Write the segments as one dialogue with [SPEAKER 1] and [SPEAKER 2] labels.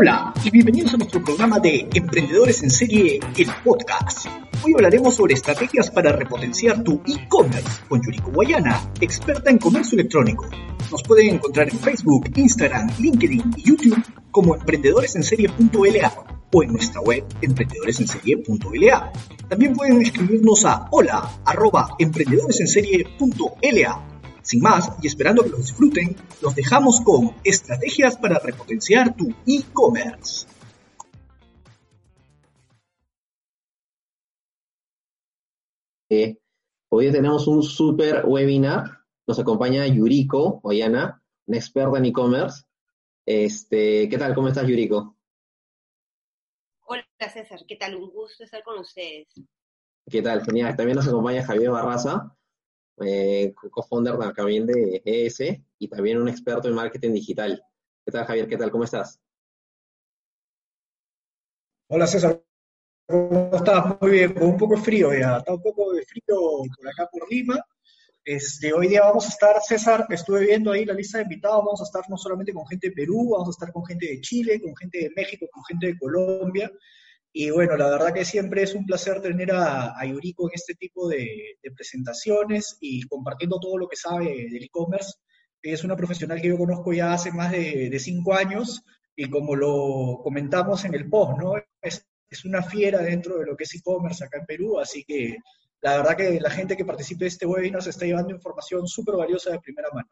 [SPEAKER 1] Hola y bienvenidos a nuestro programa de Emprendedores en Serie, el podcast. Hoy hablaremos sobre estrategias para repotenciar tu e-commerce con Yuriko Guayana, experta en comercio electrónico. Nos pueden encontrar en Facebook, Instagram, LinkedIn y YouTube como emprendedoresenserie.la o en nuestra web emprendedoresenserie.la. También pueden escribirnos a hola emprendedoresenserie.la sin más, y esperando que lo disfruten, los dejamos con estrategias para repotenciar tu e-commerce.
[SPEAKER 2] Eh, hoy tenemos un super webinar. Nos acompaña Yuriko Oyana, una experta en e-commerce. Este, ¿Qué tal? ¿Cómo estás, Yuriko?
[SPEAKER 3] Hola, César. ¿Qué tal? Un gusto estar con ustedes.
[SPEAKER 2] ¿Qué tal? Genial. También nos acompaña Javier Barraza, eh, co-founder también de ES y también un experto en marketing digital. ¿Qué tal, Javier? ¿Qué tal? ¿Cómo estás?
[SPEAKER 4] Hola, César. ¿Cómo estás? Muy bien, con un poco de frío ya. Está un poco de frío por acá por Lima. Este, hoy día vamos a estar, César, estuve viendo ahí la lista de invitados, vamos a estar no solamente con gente de Perú, vamos a estar con gente de Chile, con gente de México, con gente de Colombia. Y bueno, la verdad que siempre es un placer tener a, Yuriko en este tipo de, presentaciones y compartiendo todo lo que sabe del e-commerce. Es una profesional que yo conozco ya hace más de, cinco años y como lo comentamos en el post, ¿no? Es, es una fiera dentro de lo que es e-commerce acá en Perú, así que la verdad que la gente que participe de este webinar se está llevando información súper valiosa de primera mano.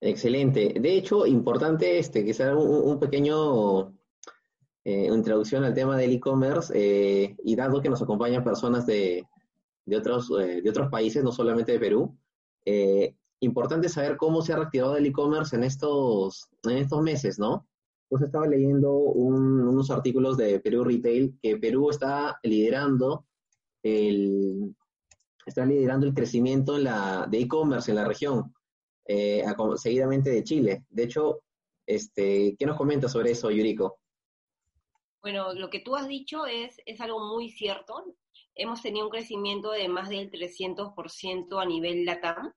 [SPEAKER 2] Excelente. De hecho, importante este, que sea un pequeño eh, introducción al tema del e-commerce eh, y dado que nos acompañan personas de, de otros, eh, de otros países, no solamente de Perú, eh, importante saber cómo se ha reactivado el e-commerce en estos, en estos meses, ¿no? Entonces estaba leyendo unos artículos de Perú Retail que Perú está liderando el, está liderando el crecimiento en la, de e-commerce en la región, seguidamente de Chile. De hecho, este, ¿qué nos comenta sobre eso, Yuriko?
[SPEAKER 3] Bueno, lo que tú has dicho es, es algo muy cierto. Hemos tenido un crecimiento de más del 300% a nivel LATAM,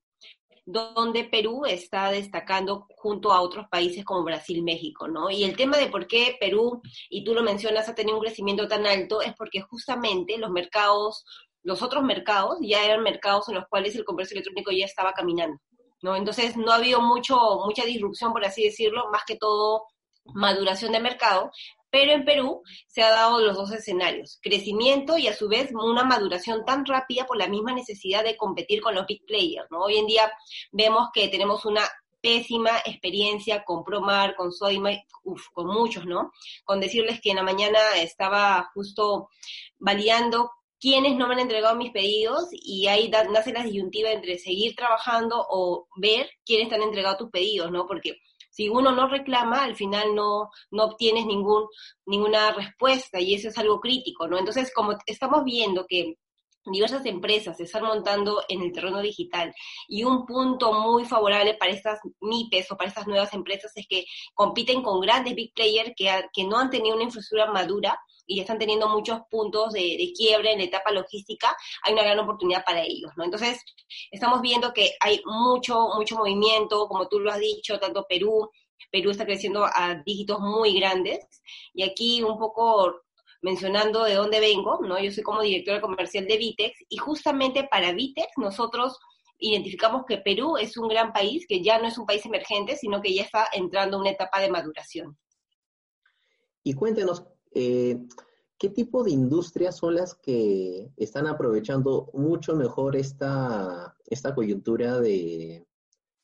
[SPEAKER 3] donde Perú está destacando junto a otros países como Brasil, México, ¿no? Y el tema de por qué Perú, y tú lo mencionas, ha tenido un crecimiento tan alto es porque justamente los mercados, los otros mercados ya eran mercados en los cuales el comercio electrónico ya estaba caminando, ¿no? Entonces no ha habido mucho, mucha disrupción, por así decirlo, más que todo maduración de mercado, pero en Perú se ha dado los dos escenarios, crecimiento y a su vez una maduración tan rápida por la misma necesidad de competir con los big players, ¿no? Hoy en día vemos que tenemos una pésima experiencia con Promar, con Sodima, uf, con muchos, ¿no? Con decirles que en la mañana estaba justo validando quiénes no me han entregado mis pedidos y ahí nace la disyuntiva entre seguir trabajando o ver quiénes te han entregado tus pedidos, ¿no? Porque si uno no reclama, al final no, no obtienes ningún, ninguna respuesta y eso es algo crítico, ¿no? Entonces, como estamos viendo que diversas empresas se están montando en el terreno digital y un punto muy favorable para estas MIPES o para estas nuevas empresas es que compiten con grandes big players que, que no han tenido una infraestructura madura y están teniendo muchos puntos de, de, quiebre en la etapa logística, hay una gran oportunidad para ellos, ¿no? Entonces, estamos viendo que hay mucho, mucho movimiento, como tú lo has dicho, tanto Perú, Perú está creciendo a dígitos muy grandes, y aquí un poco mencionando de dónde vengo, ¿no? Yo soy como directora comercial de Vitex, y justamente para Vitex nosotros identificamos que Perú es un gran país, que ya no es un país emergente, sino que ya está entrando en una etapa de maduración.
[SPEAKER 2] Y cuéntenos, eh, ¿qué tipo de industrias son las que están aprovechando mucho mejor esta, esta coyuntura de,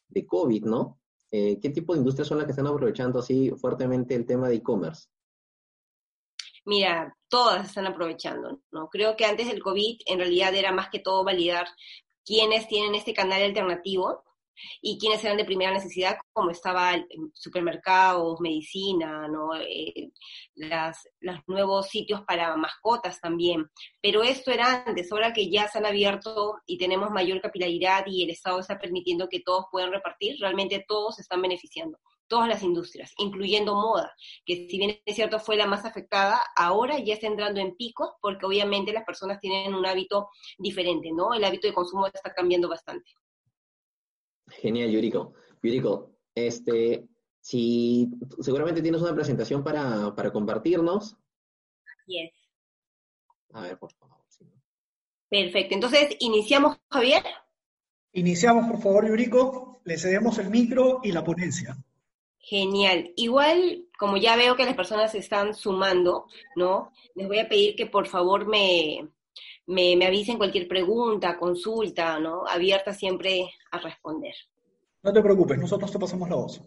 [SPEAKER 2] de COVID, ¿no? Eh, ¿Qué tipo de industrias son las que están aprovechando así fuertemente el tema de e-commerce?
[SPEAKER 3] Mira, todas están aprovechando, ¿no? Creo que antes del COVID en realidad era más que todo validar quiénes tienen este canal alternativo y quienes eran de primera necesidad, como estaba supermercados, medicina, ¿no? Eh, las, los nuevos sitios para mascotas también. Pero esto era antes, ahora que ya se han abierto y tenemos mayor capilaridad y el Estado está permitiendo que todos puedan repartir, realmente todos se están beneficiando todas las industrias, incluyendo moda, que si bien es cierto fue la más afectada, ahora ya está entrando en picos porque obviamente las personas tienen un hábito diferente, ¿no? El hábito de consumo está cambiando bastante.
[SPEAKER 2] Genial, Yuriko. Yuriko, este, si seguramente tienes una presentación para, para compartirnos.
[SPEAKER 3] Así es.
[SPEAKER 2] A ver, por favor.
[SPEAKER 3] Perfecto. Entonces, ¿iniciamos, Javier?
[SPEAKER 4] Iniciamos, por favor, Yuriko. Le cedemos el micro y la ponencia.
[SPEAKER 3] Genial. Igual, como ya veo que las personas se están sumando, ¿no? Les voy a pedir que por favor me, me, me avisen cualquier pregunta, consulta, ¿no? Abierta siempre a responder.
[SPEAKER 4] No te preocupes, nosotros te pasamos la voz.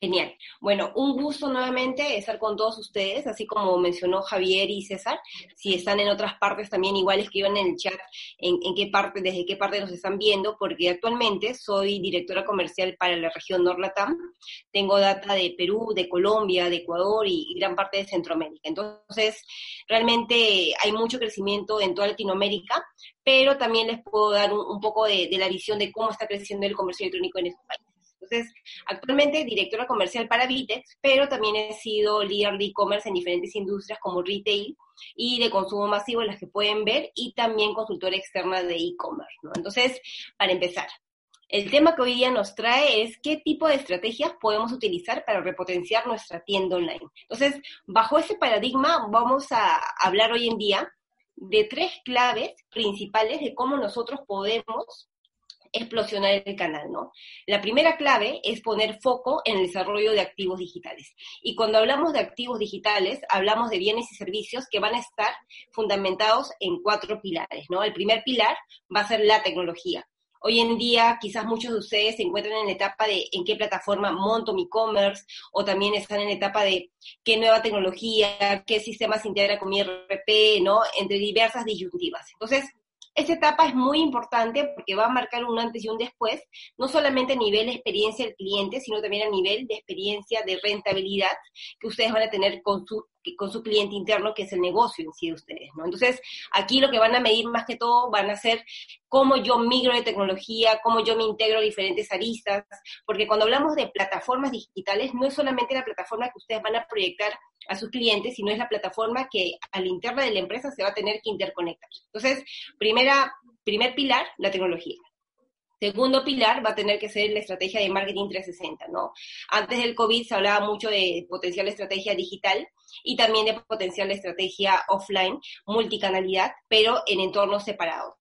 [SPEAKER 3] Genial. Bueno, un gusto nuevamente estar con todos ustedes, así como mencionó Javier y César. Si están en otras partes también igual escriban en el chat en, qué parte, desde qué parte nos están viendo, porque actualmente soy directora comercial para la región Norlatam. Tengo data de Perú, de Colombia, de Ecuador y, gran parte de Centroamérica. Entonces, realmente hay mucho crecimiento en toda Latinoamérica, pero también les puedo dar un, poco de, de, la visión de cómo está creciendo el comercio electrónico en este país. Entonces, actualmente directora comercial para Vitex, pero también he sido líder de e-commerce en diferentes industrias como retail y de consumo masivo, las que pueden ver, y también consultora externa de e-commerce. Entonces, para empezar, el tema que hoy día nos trae es qué tipo de estrategias podemos utilizar para repotenciar nuestra tienda online. Entonces, bajo ese paradigma vamos a hablar hoy en día de tres claves principales de cómo nosotros podemos explosionar el canal, ¿no? La primera clave es poner foco en el desarrollo de activos digitales. Y cuando hablamos de activos digitales, hablamos de bienes y servicios que van a estar fundamentados en cuatro pilares, ¿no? El primer pilar va a ser la tecnología. Hoy en día quizás muchos de ustedes se encuentran en la etapa de en qué plataforma monto mi e-commerce o también están en la etapa de qué nueva tecnología, qué sistema se integra con mi RP, ¿no? Entre diversas disyuntivas. Entonces, esta etapa es muy importante porque va a marcar un antes y un después, no solamente a nivel de experiencia del cliente, sino también a nivel de experiencia de rentabilidad que ustedes van a tener con su con su cliente interno, que es el negocio en sí de ustedes, ¿no? Entonces, aquí lo que van a medir más que todo van a ser cómo yo migro de tecnología, cómo yo me integro a diferentes aristas, porque cuando hablamos de plataformas digitales, no es solamente la plataforma que ustedes van a proyectar a sus clientes, sino es la plataforma que al interno de la empresa se va a tener que interconectar. Entonces, primera, primer pilar, la tecnología. Segundo pilar va a tener que ser la estrategia de marketing 360, ¿no? Antes del COVID se hablaba mucho de potencial estrategia digital y también de potencial estrategia offline, multicanalidad, pero en entornos separados.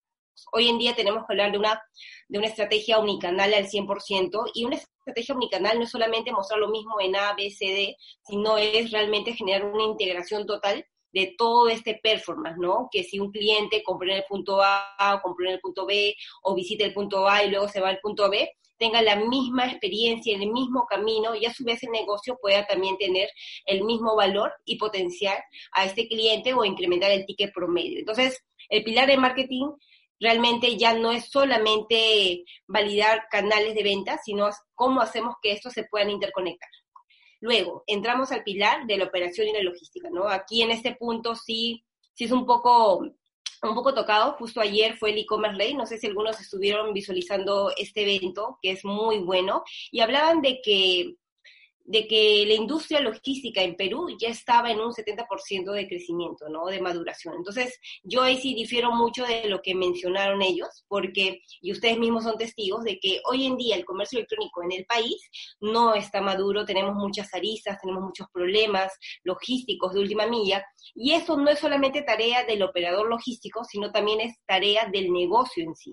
[SPEAKER 3] Hoy en día tenemos que hablar de una, de una estrategia unicanal al 100% y una estrategia unicanal no es solamente mostrar lo mismo en A, B, C, D, sino es realmente generar una integración total de todo este performance, ¿no? Que si un cliente compró en el punto A o compró en el punto B o visita el punto A y luego se va al punto B, tenga la misma experiencia, el mismo camino y a su vez el negocio pueda también tener el mismo valor y potenciar a este cliente o incrementar el ticket promedio. Entonces, el pilar de marketing realmente ya no es solamente validar canales de venta, sino cómo hacemos que estos se puedan interconectar. Luego, entramos al pilar de la operación y la logística, ¿no? Aquí en este punto sí, sí es un poco, un poco tocado. Justo ayer fue el e-commerce no sé si algunos estuvieron visualizando este evento, que es muy bueno, y hablaban de que de que la industria logística en Perú ya estaba en un 70% de crecimiento, ¿no? De maduración. Entonces, yo ahí sí difiero mucho de lo que mencionaron ellos, porque, y ustedes mismos son testigos de que hoy en día el comercio electrónico en el país no está maduro, tenemos muchas aristas, tenemos muchos problemas logísticos de última milla, y eso no es solamente tarea del operador logístico, sino también es tarea del negocio en sí.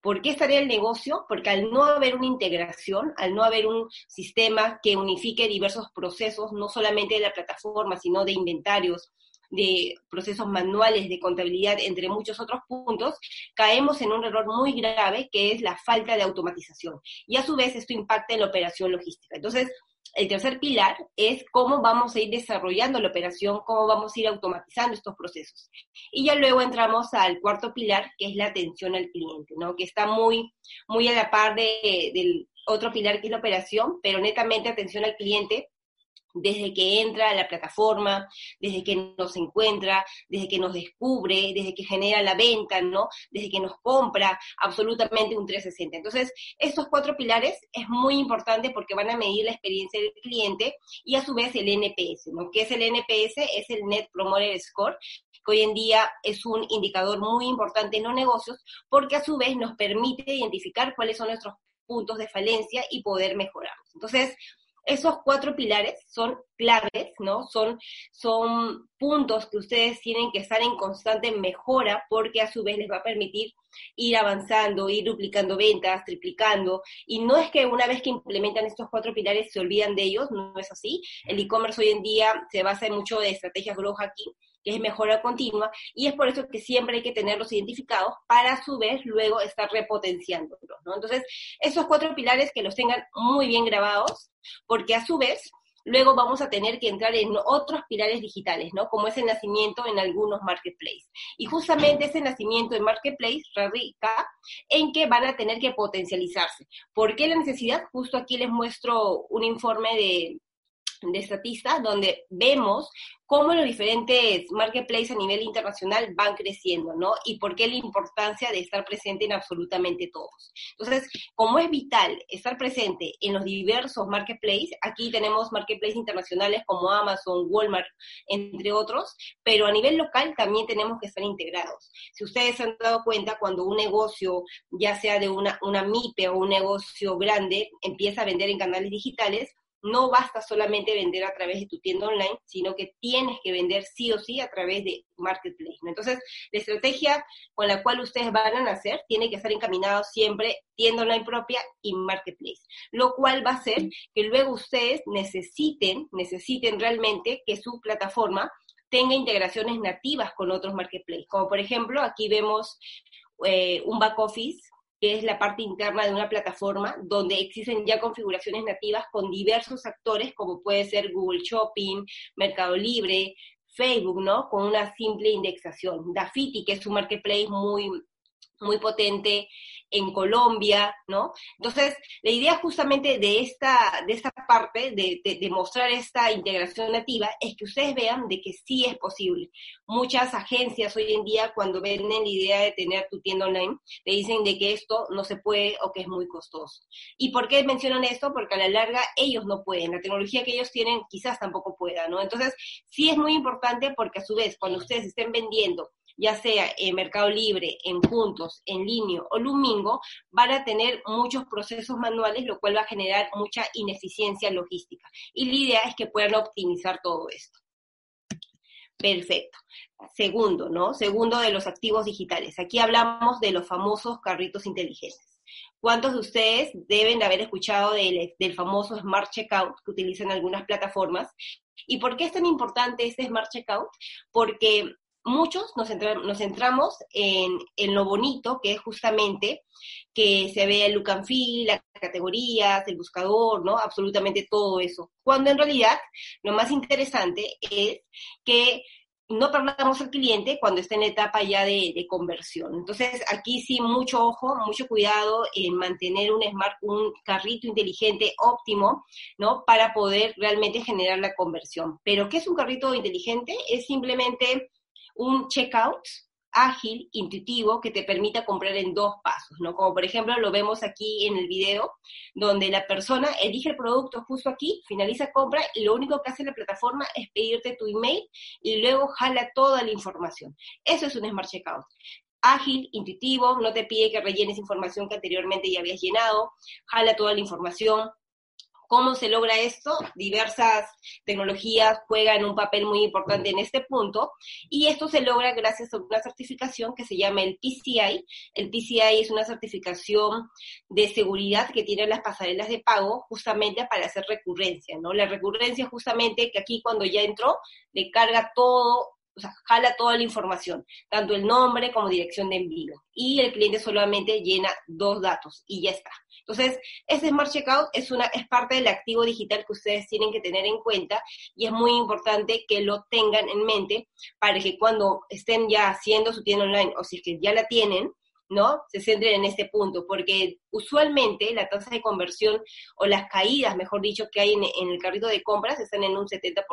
[SPEAKER 3] ¿Por qué estaría el negocio? Porque al no haber una integración, al no haber un sistema que unifique diversos procesos, no solamente de la plataforma, sino de inventarios, de procesos manuales de contabilidad, entre muchos otros puntos, caemos en un error muy grave que es la falta de automatización. Y a su vez esto impacta en la operación logística. Entonces, el tercer pilar es cómo vamos a ir desarrollando la operación, cómo vamos a ir automatizando estos procesos. Y ya luego entramos al cuarto pilar, que es la atención al cliente, ¿no? Que está muy, muy a la par de, del otro pilar que es la operación, pero netamente atención al cliente desde que entra a la plataforma, desde que nos encuentra, desde que nos descubre, desde que genera la venta, ¿no? Desde que nos compra, absolutamente un 360. Entonces, estos cuatro pilares es muy importante porque van a medir la experiencia del cliente y a su vez el NPS, ¿no? ¿Qué es el NPS? Es el Net Promoter Score, que hoy en día es un indicador muy importante en los negocios porque a su vez nos permite identificar cuáles son nuestros puntos de falencia y poder mejorarlos. Entonces, Esos cuatro pilares son claves, ¿no? Son, son puntos que ustedes tienen que estar en constante mejora porque a su vez les va a permitir ir avanzando, ir duplicando ventas, triplicando. Y no es que una vez que implementan estos cuatro pilares se olvidan de ellos, no es así. El e-commerce hoy en día se basa en mucho de estrategias growth hacking, que es mejora continua, y es por eso que siempre hay que tenerlos identificados para a su vez luego estar repotenciándolos. Entonces, esos cuatro pilares que los tengan muy bien grabados, porque a su vez luego vamos a tener que entrar en otros pilares digitales, ¿no? Como es el nacimiento en algunos marketplaces. Y justamente ese nacimiento en marketplace radica en que van a tener que potencializarse. ¿Por qué la necesidad? Justo aquí les muestro un informe de, de Statista, donde vemos cómo los diferentes marketplaces a nivel internacional van creciendo, ¿no? Y por qué la importancia de estar presente en absolutamente todos. Entonces, como es vital estar presente en los diversos marketplaces, aquí tenemos marketplaces internacionales como Amazon, Walmart, entre otros, pero a nivel local también tenemos que estar integrados. Si ustedes se han dado cuenta, cuando un negocio, ya sea de una, una MIPE o un negocio grande, empieza a vender en canales digitales, no basta solamente vender a través de tu tienda online, sino que tienes que vender sí o sí a través de Marketplace. Entonces, la estrategia con la cual ustedes van a nacer tiene que estar encaminado siempre tienda online propia y Marketplace, lo cual va a hacer que luego ustedes necesiten, necesiten realmente que su plataforma tenga integraciones nativas con otros marketplaces. Como por ejemplo, aquí vemos eh, un back office que es la parte interna de una plataforma donde existen ya configuraciones nativas con diversos actores, como puede ser Google Shopping, Mercado Libre, Facebook, ¿no? Con una simple indexación. Dafiti, que es un marketplace muy, muy potente en Colombia, ¿no? Entonces, la idea justamente de esta, de esta parte, de, de, mostrar esta integración nativa, es que ustedes vean de que sí es posible. Muchas agencias hoy en día, cuando venden la idea de tener tu tienda online, le dicen de que esto no se puede o que es muy costoso. ¿Y por qué mencionan esto? Porque a la larga ellos no pueden. La tecnología que ellos tienen quizás tampoco pueda, ¿no? Entonces, sí es muy importante porque a su vez, cuando ustedes estén vendiendo ya sea en Mercado Libre, en Puntos, en Línea o Lumingo, van a tener muchos procesos manuales, lo cual va a generar mucha ineficiencia logística. Y la idea es que puedan optimizar todo esto. Perfecto. Segundo, ¿no? Segundo de los activos digitales. Aquí hablamos de los famosos carritos inteligentes. ¿Cuántos de ustedes deben de haber escuchado del, del, famoso Smart Checkout que utilizan algunas plataformas? ¿Y por qué es tan importante este Smart Checkout? Porque muchos nos, centramos en, lo bonito, que es justamente que se vea el look and feel, las categorías, el buscador, ¿no? Absolutamente todo eso. Cuando en realidad lo más interesante es que no perdamos al cliente cuando está en etapa ya de, de, conversión. Entonces, aquí sí, mucho ojo, mucho cuidado en mantener un smart, un carrito inteligente óptimo, ¿no? Para poder realmente generar la conversión. Pero, ¿qué es un carrito inteligente? Es simplemente un checkout ágil, intuitivo, que te permita comprar en dos pasos, ¿no? Como por ejemplo lo vemos aquí en el video, donde la persona elige el producto justo aquí, finaliza compra y lo único que hace la plataforma es pedirte tu email y luego jala toda la información. Eso es un Smart Checkout ágil, intuitivo, no te pide que rellenes información que anteriormente ya habías llenado, jala toda la información, ¿Cómo se logra esto? Diversas tecnologías juegan un papel muy importante en este punto y esto se logra gracias a una certificación que se llama el PCI. El PCI es una certificación de seguridad que tienen las pasarelas de pago justamente para hacer recurrencia, ¿no? La recurrencia justamente que aquí cuando ya entró le carga todo o sea, jala toda la información, tanto el nombre como dirección de envío. Y el cliente solamente llena dos datos y ya está. Entonces, ese Smart Checkout es, una, es parte del activo digital que ustedes tienen que tener en cuenta y es muy importante que lo tengan en mente para que cuando estén ya haciendo su tienda online o si es que ya la tienen, ¿no? Se centren en este punto, porque usualmente la tasa de conversión o las caídas, mejor dicho, que hay en, el carrito de compras están en un 70%.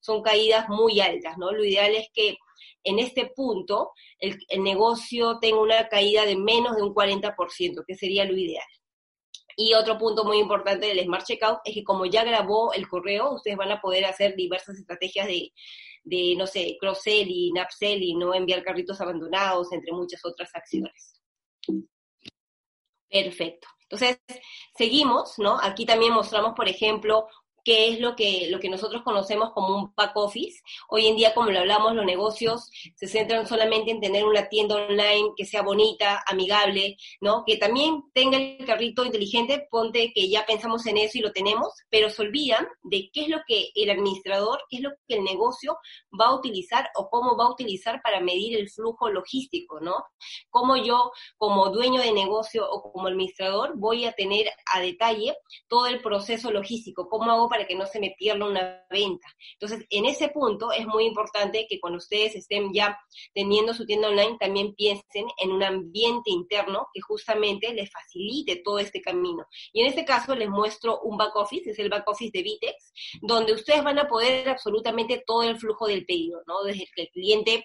[SPEAKER 3] Son caídas muy altas, ¿no? Lo ideal es que en este punto el, el negocio tenga una caída de menos de un 40%, que sería lo ideal. Y otro punto muy importante del Smart Checkout es que como ya grabó el correo, ustedes van a poder hacer diversas estrategias de, de, no sé, cross-selling, upselling, ¿no? Enviar carritos abandonados, entre muchas otras acciones. Perfecto. Entonces, seguimos, ¿no? Aquí también mostramos, por ejemplo, qué es lo que, lo que nosotros conocemos como un back office. Hoy en día, como lo hablamos, los negocios se centran solamente en tener una tienda online que sea bonita, amigable, ¿no? Que también tenga el carrito inteligente, ponte que ya pensamos en eso y lo tenemos, pero se olvidan de qué es lo que el administrador, qué es lo que el negocio va a utilizar o cómo va a utilizar para medir el flujo logístico, ¿no? Cómo yo, como dueño de negocio o como administrador, voy a tener a detalle todo el proceso logístico, cómo hago para para que no se me pierda una venta. Entonces, en ese punto es muy importante que cuando ustedes estén ya teniendo su tienda online, también piensen en un ambiente interno que justamente les facilite todo este camino. Y en este caso les muestro un back office, es el back office de Vitex, donde ustedes van a poder absolutamente todo el flujo del pedido, ¿no? Desde que el cliente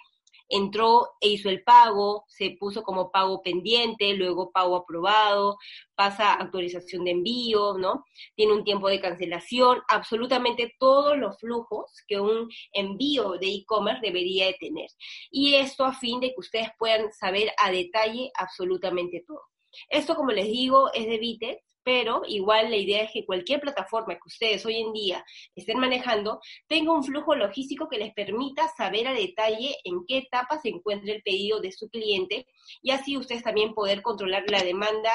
[SPEAKER 3] entró e hizo el pago, se puso como pago pendiente, luego pago aprobado, pasa actualización de envío, ¿no? Tiene un tiempo de cancelación, absolutamente todos los flujos que un envío de e-commerce debería de tener. Y esto a fin de que ustedes puedan saber a detalle absolutamente todo. Esto, como les digo, es de Vitex, pero igual la idea es que cualquier plataforma que ustedes hoy en día estén manejando tenga un flujo logístico que les permita saber a detalle en qué etapa se encuentra el pedido de su cliente y así ustedes también poder controlar la demanda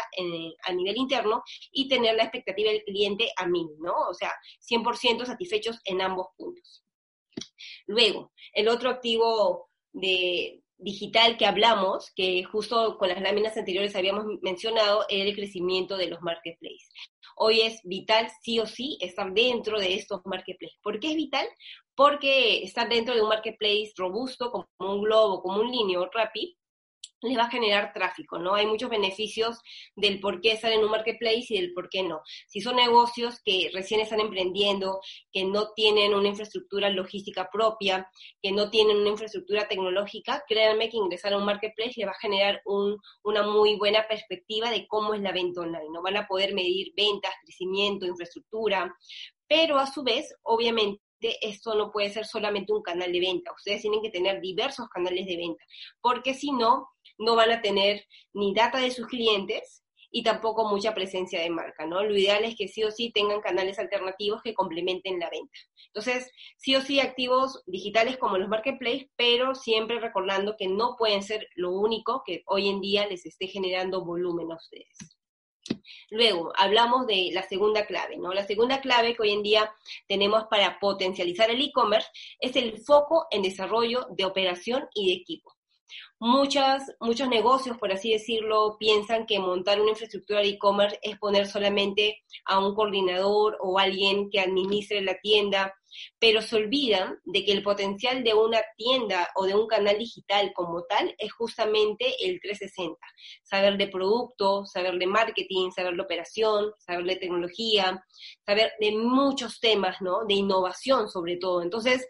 [SPEAKER 3] a nivel interno y tener la expectativa del cliente a mí, ¿no? O sea, 100% satisfechos en ambos puntos. Luego, el otro activo de, digital que hablamos, que justo con las láminas anteriores habíamos mencionado, era el crecimiento de los marketplaces. Hoy es vital, sí o sí, estar dentro de estos marketplaces. ¿Por qué es vital? Porque estar dentro de un marketplace robusto, como un Globo, como un Linio, Rapid, les va a generar tráfico, ¿no? Hay muchos beneficios del por qué estar en un marketplace y del por qué no. Si son negocios que recién están emprendiendo, que no tienen una infraestructura logística propia, que no tienen una infraestructura tecnológica, créanme que ingresar a un marketplace les va a generar una muy buena perspectiva de cómo es la venta online, ¿no? Van a poder medir ventas, crecimiento, infraestructura, pero a su vez, obviamente, esto no puede ser solamente un canal de venta. Ustedes tienen que tener diversos canales de venta, porque si no, no van a tener ni data de sus clientes y tampoco mucha presencia de marca, ¿no? Lo ideal es que sí o sí tengan canales alternativos que complementen la venta. Entonces, sí o sí activos digitales como los marketplaces, pero siempre recordando que no pueden ser lo único que hoy en día les esté generando volumen a ustedes. Luego, hablamos de la segunda clave, ¿no? La segunda clave que hoy en día tenemos para potencializar el e-commerce es el foco en desarrollo de operación y de equipo. Muchas, muchos negocios, por así decirlo, piensan que montar una infraestructura de e-commerce es poner solamente a un coordinador o alguien que administre la tienda, pero se olvidan de que el potencial de una tienda o de un canal digital como tal es justamente el 360. Saber de producto, saber de marketing, saber de operación, saber de tecnología, saber de muchos temas, ¿no? De innovación sobre todo. Entonces,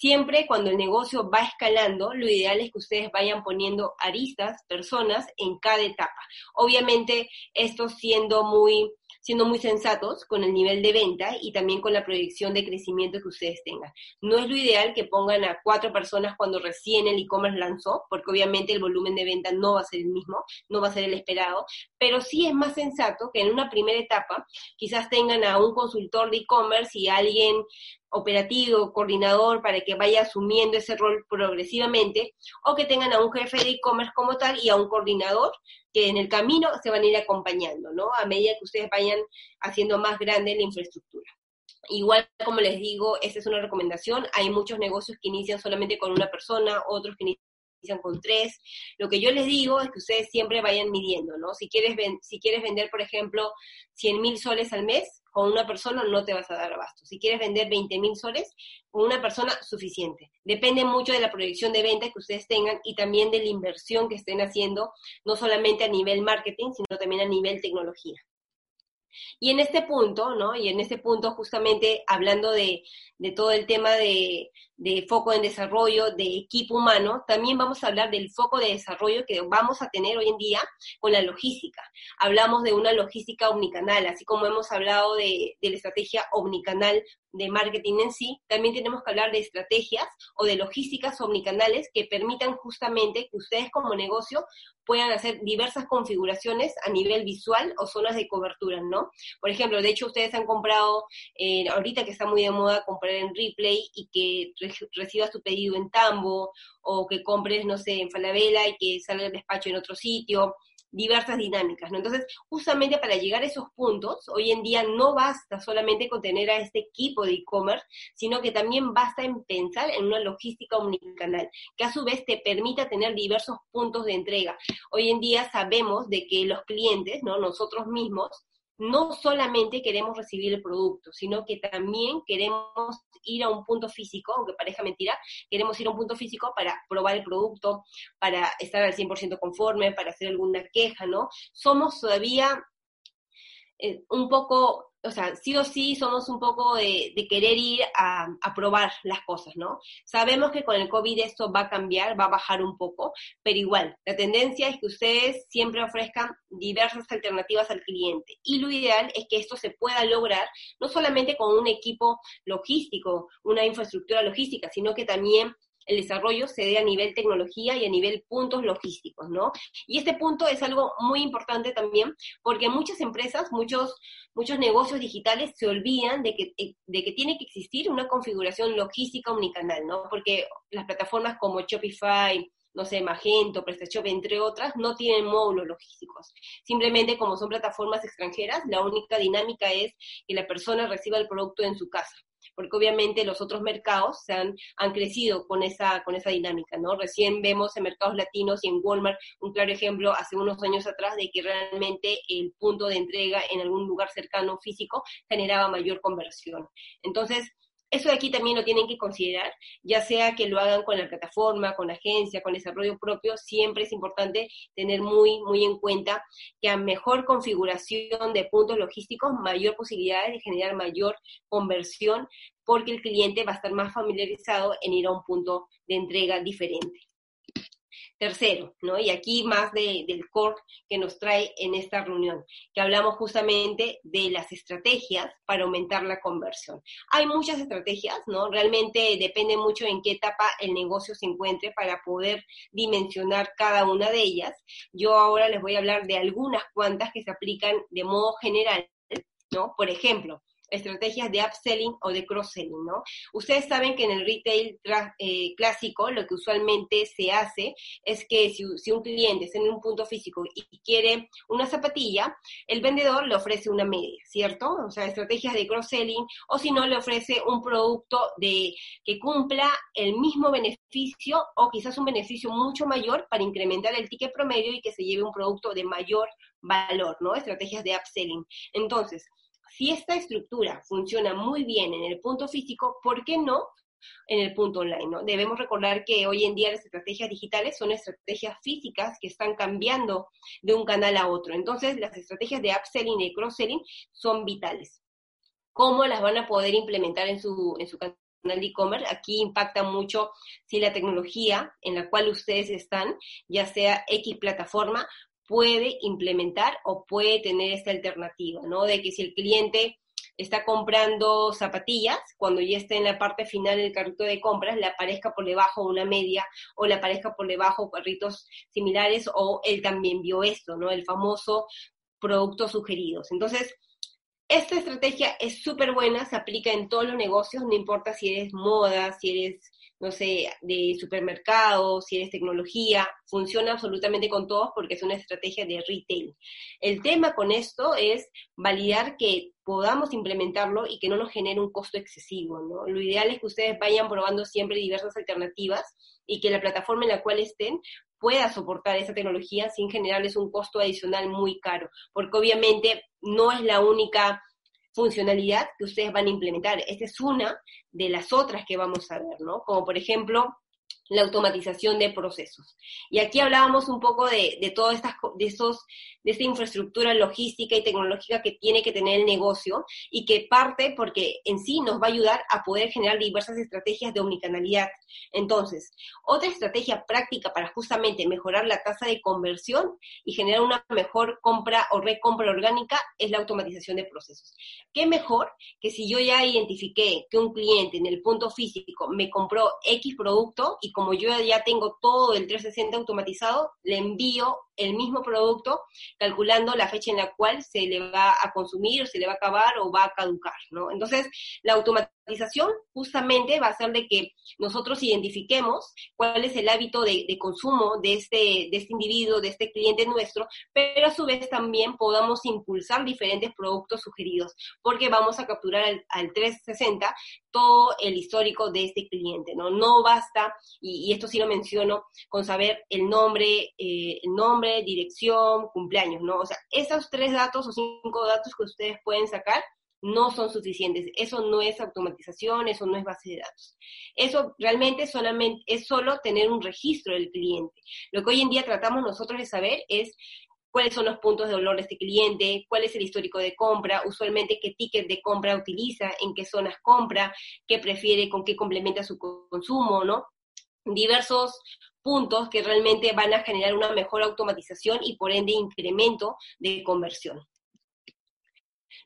[SPEAKER 3] Siempre cuando el negocio va escalando, lo ideal es que ustedes vayan poniendo aristas, personas en cada etapa. Obviamente, esto siendo muy siendo muy sensatos con el nivel de venta y también con la proyección de crecimiento que ustedes tengan. No es lo ideal que pongan a cuatro personas cuando recién el e-commerce lanzó, porque obviamente el volumen de venta no va a ser el mismo, no va a ser el esperado, pero sí es más sensato que en una primera etapa quizás tengan a un consultor de e-commerce y alguien operativo, coordinador, para que vaya asumiendo ese rol progresivamente, o que tengan a un jefe de e-commerce como tal y a un coordinador que en el camino se van a ir acompañando, ¿no? A medida que ustedes vayan haciendo más grande la infraestructura. Igual, como les digo, esta es una recomendación. Hay muchos negocios que inician solamente con una persona, otros que inician con tres. Lo que yo les digo es que ustedes siempre vayan midiendo, ¿no? Si quieres, si quieres vender, por ejemplo, 100 mil soles al mes, con una persona no te vas a dar abasto. Si quieres vender 20 mil soles, con una persona suficiente. Depende mucho de la proyección de venta que ustedes tengan y también de la inversión que estén haciendo, no solamente a nivel marketing, sino también a nivel tecnología. Y en este punto, ¿no? Y en este punto, justamente hablando de, todo el tema de, de foco en desarrollo de equipo humano, también vamos a hablar del foco de desarrollo que vamos a tener hoy en día con la logística. Hablamos de una logística omnicanal, así como hemos hablado de, de la estrategia omnicanal de marketing en sí, también tenemos que hablar de estrategias o de logísticas omnicanales que permitan justamente que ustedes como negocio puedan hacer diversas configuraciones a nivel visual o zonas de cobertura, ¿no? Por ejemplo, de hecho ustedes han comprado, eh, ahorita que está muy de moda comprar en Replay y que recibas tu pedido en Tambo o que compres, no sé, en Falabella y que salga el despacho en otro sitio diversas dinámicas, ¿no? Entonces, justamente para llegar a esos puntos, hoy en día no basta solamente con tener a este equipo de e-commerce, sino que también basta en pensar en una logística omnicanal, que a su vez te permita tener diversos puntos de entrega. Hoy en día sabemos de que los clientes, ¿no? Nosotros mismos, no solamente queremos recibir el producto, sino que también queremos ir a un punto físico, aunque parezca mentira, queremos ir a un punto físico para probar el producto, para estar al 100% conforme, para hacer alguna queja, ¿no? Somos todavía eh, un poco o sea, sí o sí somos un poco de, querer ir a, probar las cosas, ¿no? Sabemos que con el COVID esto va a cambiar, va a bajar un poco, pero igual, la tendencia es que ustedes siempre ofrezcan diversas alternativas al cliente. Y lo ideal es que esto se pueda lograr no solamente con un equipo logístico, una infraestructura logística, sino que también el desarrollo se dé a nivel tecnología y a nivel puntos logísticos, ¿no? Y este punto es algo muy importante también porque muchas empresas, muchos, muchos negocios digitales se olvidan de que, eh, de que tiene que existir una configuración logística omnicanal, ¿no? Porque las plataformas como Shopify, no sé, Magento, PrestaShop, entre otras, no tienen módulos logísticos. Simplemente como son plataformas extranjeras, la única dinámica es que la persona reciba el producto en su casa porque obviamente los otros mercados se han, han crecido con esa, con esa dinámica, ¿no? Recién vemos en mercados latinos y en Walmart un claro ejemplo hace unos años atrás de que realmente el punto de entrega en algún lugar cercano físico generaba mayor conversión. Entonces, eso de aquí también lo tienen que considerar, ya sea que lo hagan con la plataforma, con la agencia, con desarrollo propio, siempre es importante tener muy, muy en cuenta que a mejor configuración de puntos logísticos, mayor posibilidad de generar mayor conversión, porque el cliente va a estar más familiarizado en ir a un punto de entrega diferente. Tercero, ¿no? Y aquí más del core que nos trae en esta reunión, que hablamos justamente de las estrategias para aumentar la conversión. Hay muchas estrategias, ¿no? Realmente depende mucho en qué etapa el negocio se encuentre para poder dimensionar cada una de ellas. Yo ahora les voy a hablar de algunas cuantas que se aplican de modo general, ¿no? Por ejemplo, estrategias de upselling o de cross-selling, ¿no? Ustedes saben que en el retail eh, clásico lo que usualmente se hace es que si, un cliente está en un punto físico y quiere una zapatilla, el vendedor le ofrece una media, ¿cierto? O sea, estrategias de cross-selling o si no le ofrece un producto de que cumpla el mismo beneficio o quizás un beneficio mucho mayor para incrementar el ticket promedio y que se lleve un producto de mayor valor, ¿no? Estrategias de upselling. Entonces, si esta estructura funciona muy bien en el punto físico, ¿por qué no en el punto online. ¿no? Debemos recordar que hoy en día las estrategias digitales son estrategias físicas que están cambiando de un canal a otro. Entonces, las estrategias de upselling y cross-selling son vitales. ¿Cómo las van a poder implementar en su, en su canal de e-commerce? Aquí impacta mucho si la tecnología en la cual ustedes están, ya sea X plataforma, puede implementar o puede tener esta alternativa, ¿no? De que si el cliente está comprando zapatillas, cuando ya esté en la parte final del carrito de compras, le aparezca por debajo una media o le aparezca por debajo carritos similares o él también vio esto, ¿no? El famoso productos sugeridos. Entonces, esta estrategia es súper buena, se aplica en todos los negocios, no importa si eres moda, si eres no sé, de supermercados, si eres tecnología, funciona absolutamente con todos porque es una estrategia de retail. El tema con esto es validar que podamos implementarlo y que no nos genere un costo excesivo, ¿no? Lo ideal es que ustedes vayan probando siempre diversas alternativas y que la plataforma en la cual estén pueda soportar esa tecnología sin generarles un costo adicional muy caro, porque obviamente no es la única funcionalidad que ustedes van a implementar. Esta es una de las otras que vamos a ver, ¿no? Como por ejemplo, la automatización de procesos. Y aquí hablábamos un poco de, de todas estas, de estos, de esta infraestructura logística y tecnológica que tiene que tener el negocio y que parte porque en sí nos va a ayudar a poder generar diversas estrategias de omnicanalidad. Entonces, otra estrategia práctica para justamente mejorar la tasa de conversión y generar una mejor compra o recompra orgánica es la automatización de procesos. ¿Qué mejor que si yo ya identifiqué que un cliente en el punto físico me compró X producto y como yo ya tengo todo el 360 automatizado, le envío el mismo producto calculando la fecha en la cual se le va a consumir, se le va a acabar o va a caducar, ¿no? Entonces, la automatización justamente va a hacer de que nosotros identifiquemos cuál es el hábito de, consumo de este, de este individuo, de este cliente nuestro, pero a su vez también podamos impulsar diferentes productos sugeridos, porque vamos a capturar al, 360 todo el histórico de este cliente, ¿no? No basta, y, esto sí lo menciono, con saber el nombre, eh, el nombre, dirección, cumpleaños, ¿no? O sea, esos tres datos o cinco datos que ustedes pueden sacar no son suficientes. Eso no es automatización, eso no es base de datos. Eso realmente solamente es solo tener un registro del cliente. Lo que hoy en día tratamos nosotros de saber es cuáles son los puntos de dolor de este cliente, cuál es el histórico de compra, usualmente qué ticket de compra utiliza, en qué zonas compra, qué prefiere, con qué complementa su consumo, ¿no? Diversos puntos que realmente van a generar una mejor automatización y por ende incremento de conversión.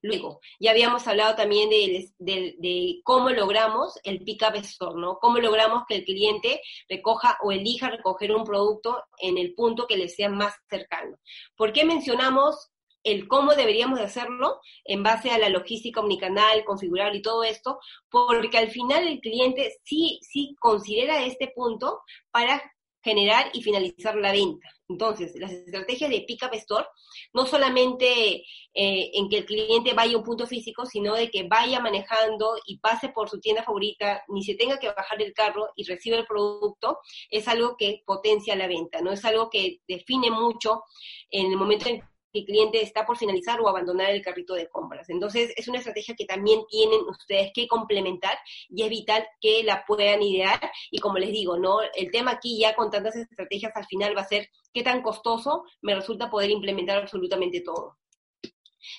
[SPEAKER 3] Luego, ya habíamos hablado también de, cómo logramos el pick-up store, ¿no? Cómo logramos que el cliente recoja o elija recoger un producto en el punto que le sea más cercano. ¿Por qué mencionamos el cómo deberíamos de hacerlo en base a la logística omnicanal, configurable y todo esto? Porque al final el cliente sí, sí considera este punto para generar y finalizar la venta. Entonces, las estrategias de Pick Up Store no solamente eh, en que el cliente vaya a un punto físico, sino de que vaya manejando y pase por su tienda favorita, ni se tenga que bajar el carro y reciba el producto, es algo que potencia la venta, ¿no? Es algo que define mucho en el momento en el cliente está por finalizar o abandonar el carrito de compras. Entonces, es una estrategia que también tienen ustedes que complementar y es vital que la puedan idear. Y como les digo, ¿no? El tema aquí ya con tantas estrategias al final va a ser qué tan costoso me resulta poder implementar absolutamente todo.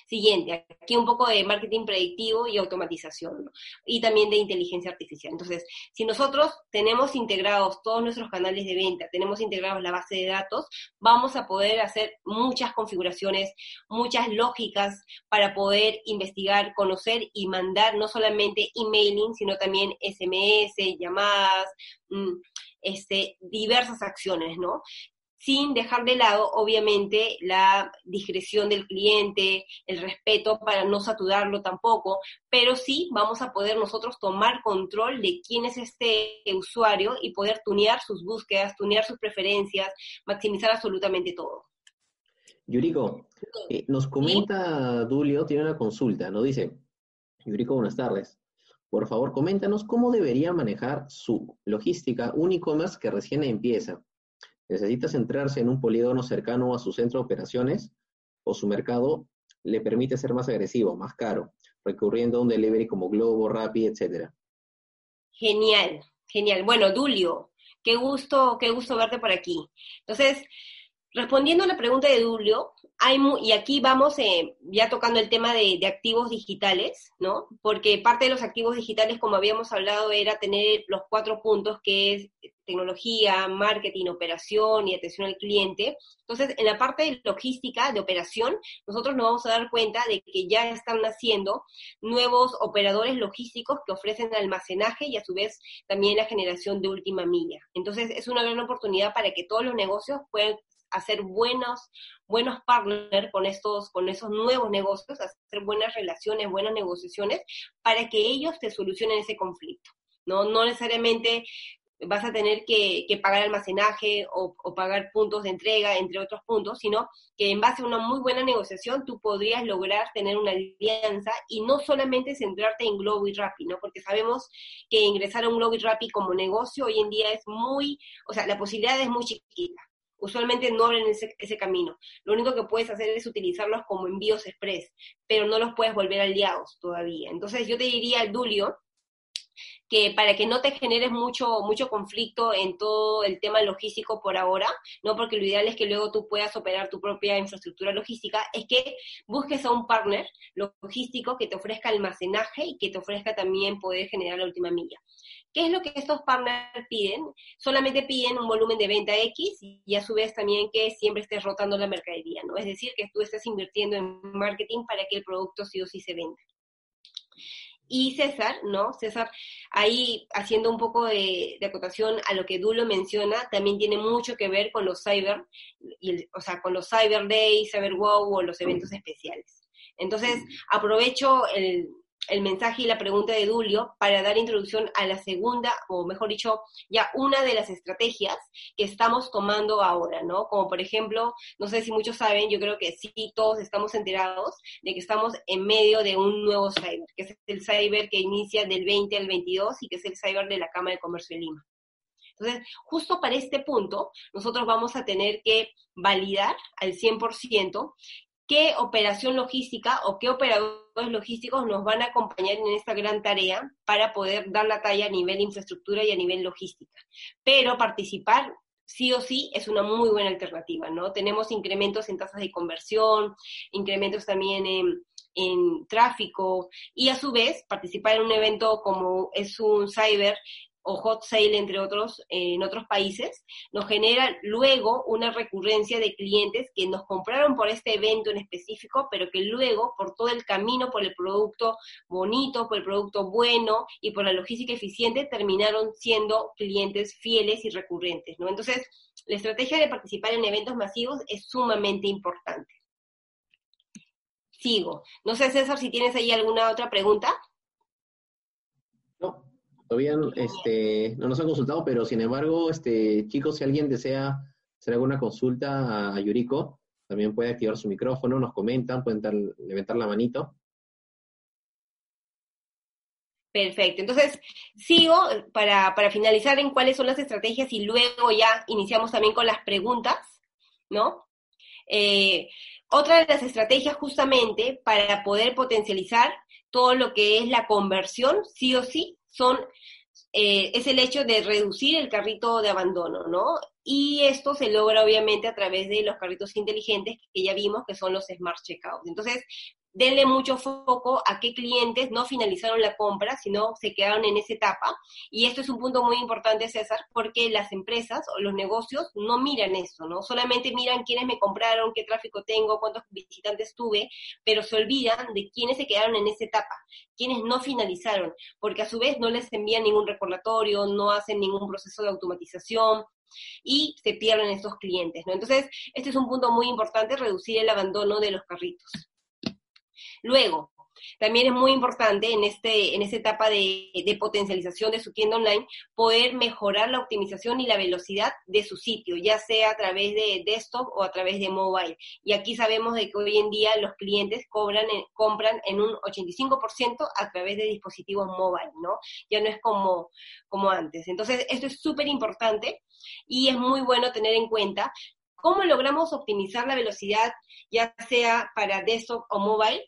[SPEAKER 3] Siguiente, aquí un poco de marketing predictivo y automatización, y también de inteligencia artificial. Entonces, si nosotros tenemos integrados todos nuestros canales de venta, tenemos integrados la base de datos, vamos a poder hacer muchas configuraciones, muchas lógicas para poder investigar, conocer y mandar no solamente emailing, sino también SMS, llamadas, mm, este, diversas acciones, ¿no? Sin dejar de lado, obviamente, la discreción del cliente, el respeto para no saturarlo tampoco, pero sí vamos a poder nosotros tomar control de quién es este usuario y poder tunear sus búsquedas, tunear sus preferencias, maximizar absolutamente todo.
[SPEAKER 2] Yuriko, eh, nos comenta Dulio, tiene una consulta, nos dice, Yuriko, buenas tardes. Por favor, coméntanos cómo debería manejar su logística un e-commerce que recién empieza necesita centrarse en un polígono cercano a su centro de operaciones o su mercado le permite ser más agresivo, más caro, recurriendo a un delivery como Globo, Rappi, etcétera.
[SPEAKER 3] Genial, genial. Bueno, Dulio, qué gusto, qué gusto verte por aquí. Entonces, respondiendo a la pregunta de Dulio, hay y aquí vamos eh, ya tocando el tema de, activos digitales, ¿no? Porque parte de los activos digitales, como habíamos hablado, era tener los cuatro puntos, que es tecnología, marketing, operación y atención al cliente. Entonces, en la parte de logística, de operación, nosotros nos vamos a dar cuenta de que ya están naciendo nuevos operadores logísticos que ofrecen almacenaje y a su vez también la generación de última milla. Entonces, es una gran oportunidad para que todos los negocios puedan hacer buenos, buenos partners con estos, con esos nuevos negocios, hacer buenas relaciones, buenas negociaciones, para que ellos te solucionen ese conflicto. No, no necesariamente vas a tener que, pagar almacenaje o, pagar puntos de entrega, entre otros puntos, sino que en base a una muy buena negociación tú podrías lograr tener una alianza y no solamente centrarte en Globo y Rappi, ¿no? Porque sabemos que ingresar a un Globo y Rappi como negocio hoy en día es muy, o sea, la posibilidad es muy chiquita. Usualmente no abren ese, ese camino. Lo único que puedes hacer es utilizarlos como envíos express, pero no los puedes volver aliados todavía. Entonces yo te diría, Dulio, que para que no te generes mucho, mucho conflicto en todo el tema logístico por ahora, ¿no? Porque lo ideal es que luego tú puedas operar tu propia infraestructura logística, es que busques a un partner logístico que te ofrezca almacenaje y que te ofrezca también poder generar la última milla. ¿Qué es lo que estos partners piden? Solamente piden un volumen de venta X y a su vez también que siempre estés rotando la mercadería, ¿no? Es decir, que tú estés invirtiendo en marketing para que el producto sí o sí se venda. Y César, ¿no? César, ahí haciendo un poco de, acotación a lo que Dulo menciona, también tiene mucho que ver con los cyber, o sea, con los Cyber Days, Cyber Wow o los eventos especiales. Entonces, aprovecho el, el mensaje y la pregunta de Dulio para dar introducción a la segunda, o mejor dicho, ya una de las estrategias que estamos tomando ahora, ¿no? Como por ejemplo, no sé si muchos saben, yo creo que sí, todos estamos enterados de que estamos en medio de un nuevo cyber, que es el cyber que inicia del 20 al 22 y que es el cyber de la Cámara de Comercio de Lima. Entonces, justo para este punto, nosotros vamos a tener que validar al 100% qué operación logística o qué operadores logísticos nos van a acompañar en esta gran tarea para poder dar la talla a nivel infraestructura y a nivel logística. Pero participar sí o sí es una muy buena alternativa, ¿no? Tenemos incrementos en tasas de conversión, incrementos también en, en tráfico y a su vez participar en un evento como es un cyber o hot sale, entre otros, en otros países, nos genera luego una recurrencia de clientes que nos compraron por este evento en específico, pero que luego, por todo el camino, por el producto bonito, por el producto bueno y por la logística eficiente, terminaron siendo clientes fieles y recurrentes, ¿no? Entonces, la estrategia de participar en eventos masivos es sumamente importante. Sigo. No sé, César, si tienes ahí alguna otra pregunta.
[SPEAKER 2] Todavía este, no nos han consultado, pero sin embargo, este, chicos, si alguien desea hacer alguna consulta a, Yuriko, también puede activar su micrófono, nos comentan, pueden levantar la manito.
[SPEAKER 3] Perfecto. Entonces, sigo para, para, finalizar en cuáles son las estrategias y luego ya iniciamos también con las preguntas, ¿no? Eh, otra de las estrategias justamente para poder potencializar todo lo que es la conversión, sí o sí, son, eh, es el hecho de reducir el carrito de abandono, ¿no? Y esto se logra obviamente a través de los carritos inteligentes que ya vimos que son los Smart Checkouts. Entonces, denle mucho foco a qué clientes no finalizaron la compra, sino se quedaron en esa etapa. Y esto es un punto muy importante, César, porque las empresas o los negocios no miran eso, ¿no? Solamente miran quiénes me compraron, qué tráfico tengo, cuántos visitantes tuve, pero se olvidan de quiénes se quedaron en esa etapa, quiénes no finalizaron, porque a su vez no les envían ningún recordatorio, no hacen ningún proceso de automatización, y se pierden estos clientes, ¿no? Entonces, este es un punto muy importante, reducir el abandono de los carritos. Luego, también es muy importante en, este, en esta etapa de, potencialización de su tienda online poder mejorar la optimización y la velocidad de su sitio, ya sea a través de desktop o a través de mobile. Y aquí sabemos de que hoy en día los clientes cobran compran en un 85% a través de dispositivos mobile, ¿no? Ya no es como, como antes. Entonces, esto es súper importante y es muy bueno tener en cuenta ¿Cómo logramos optimizar la velocidad, ya sea para desktop o mobile?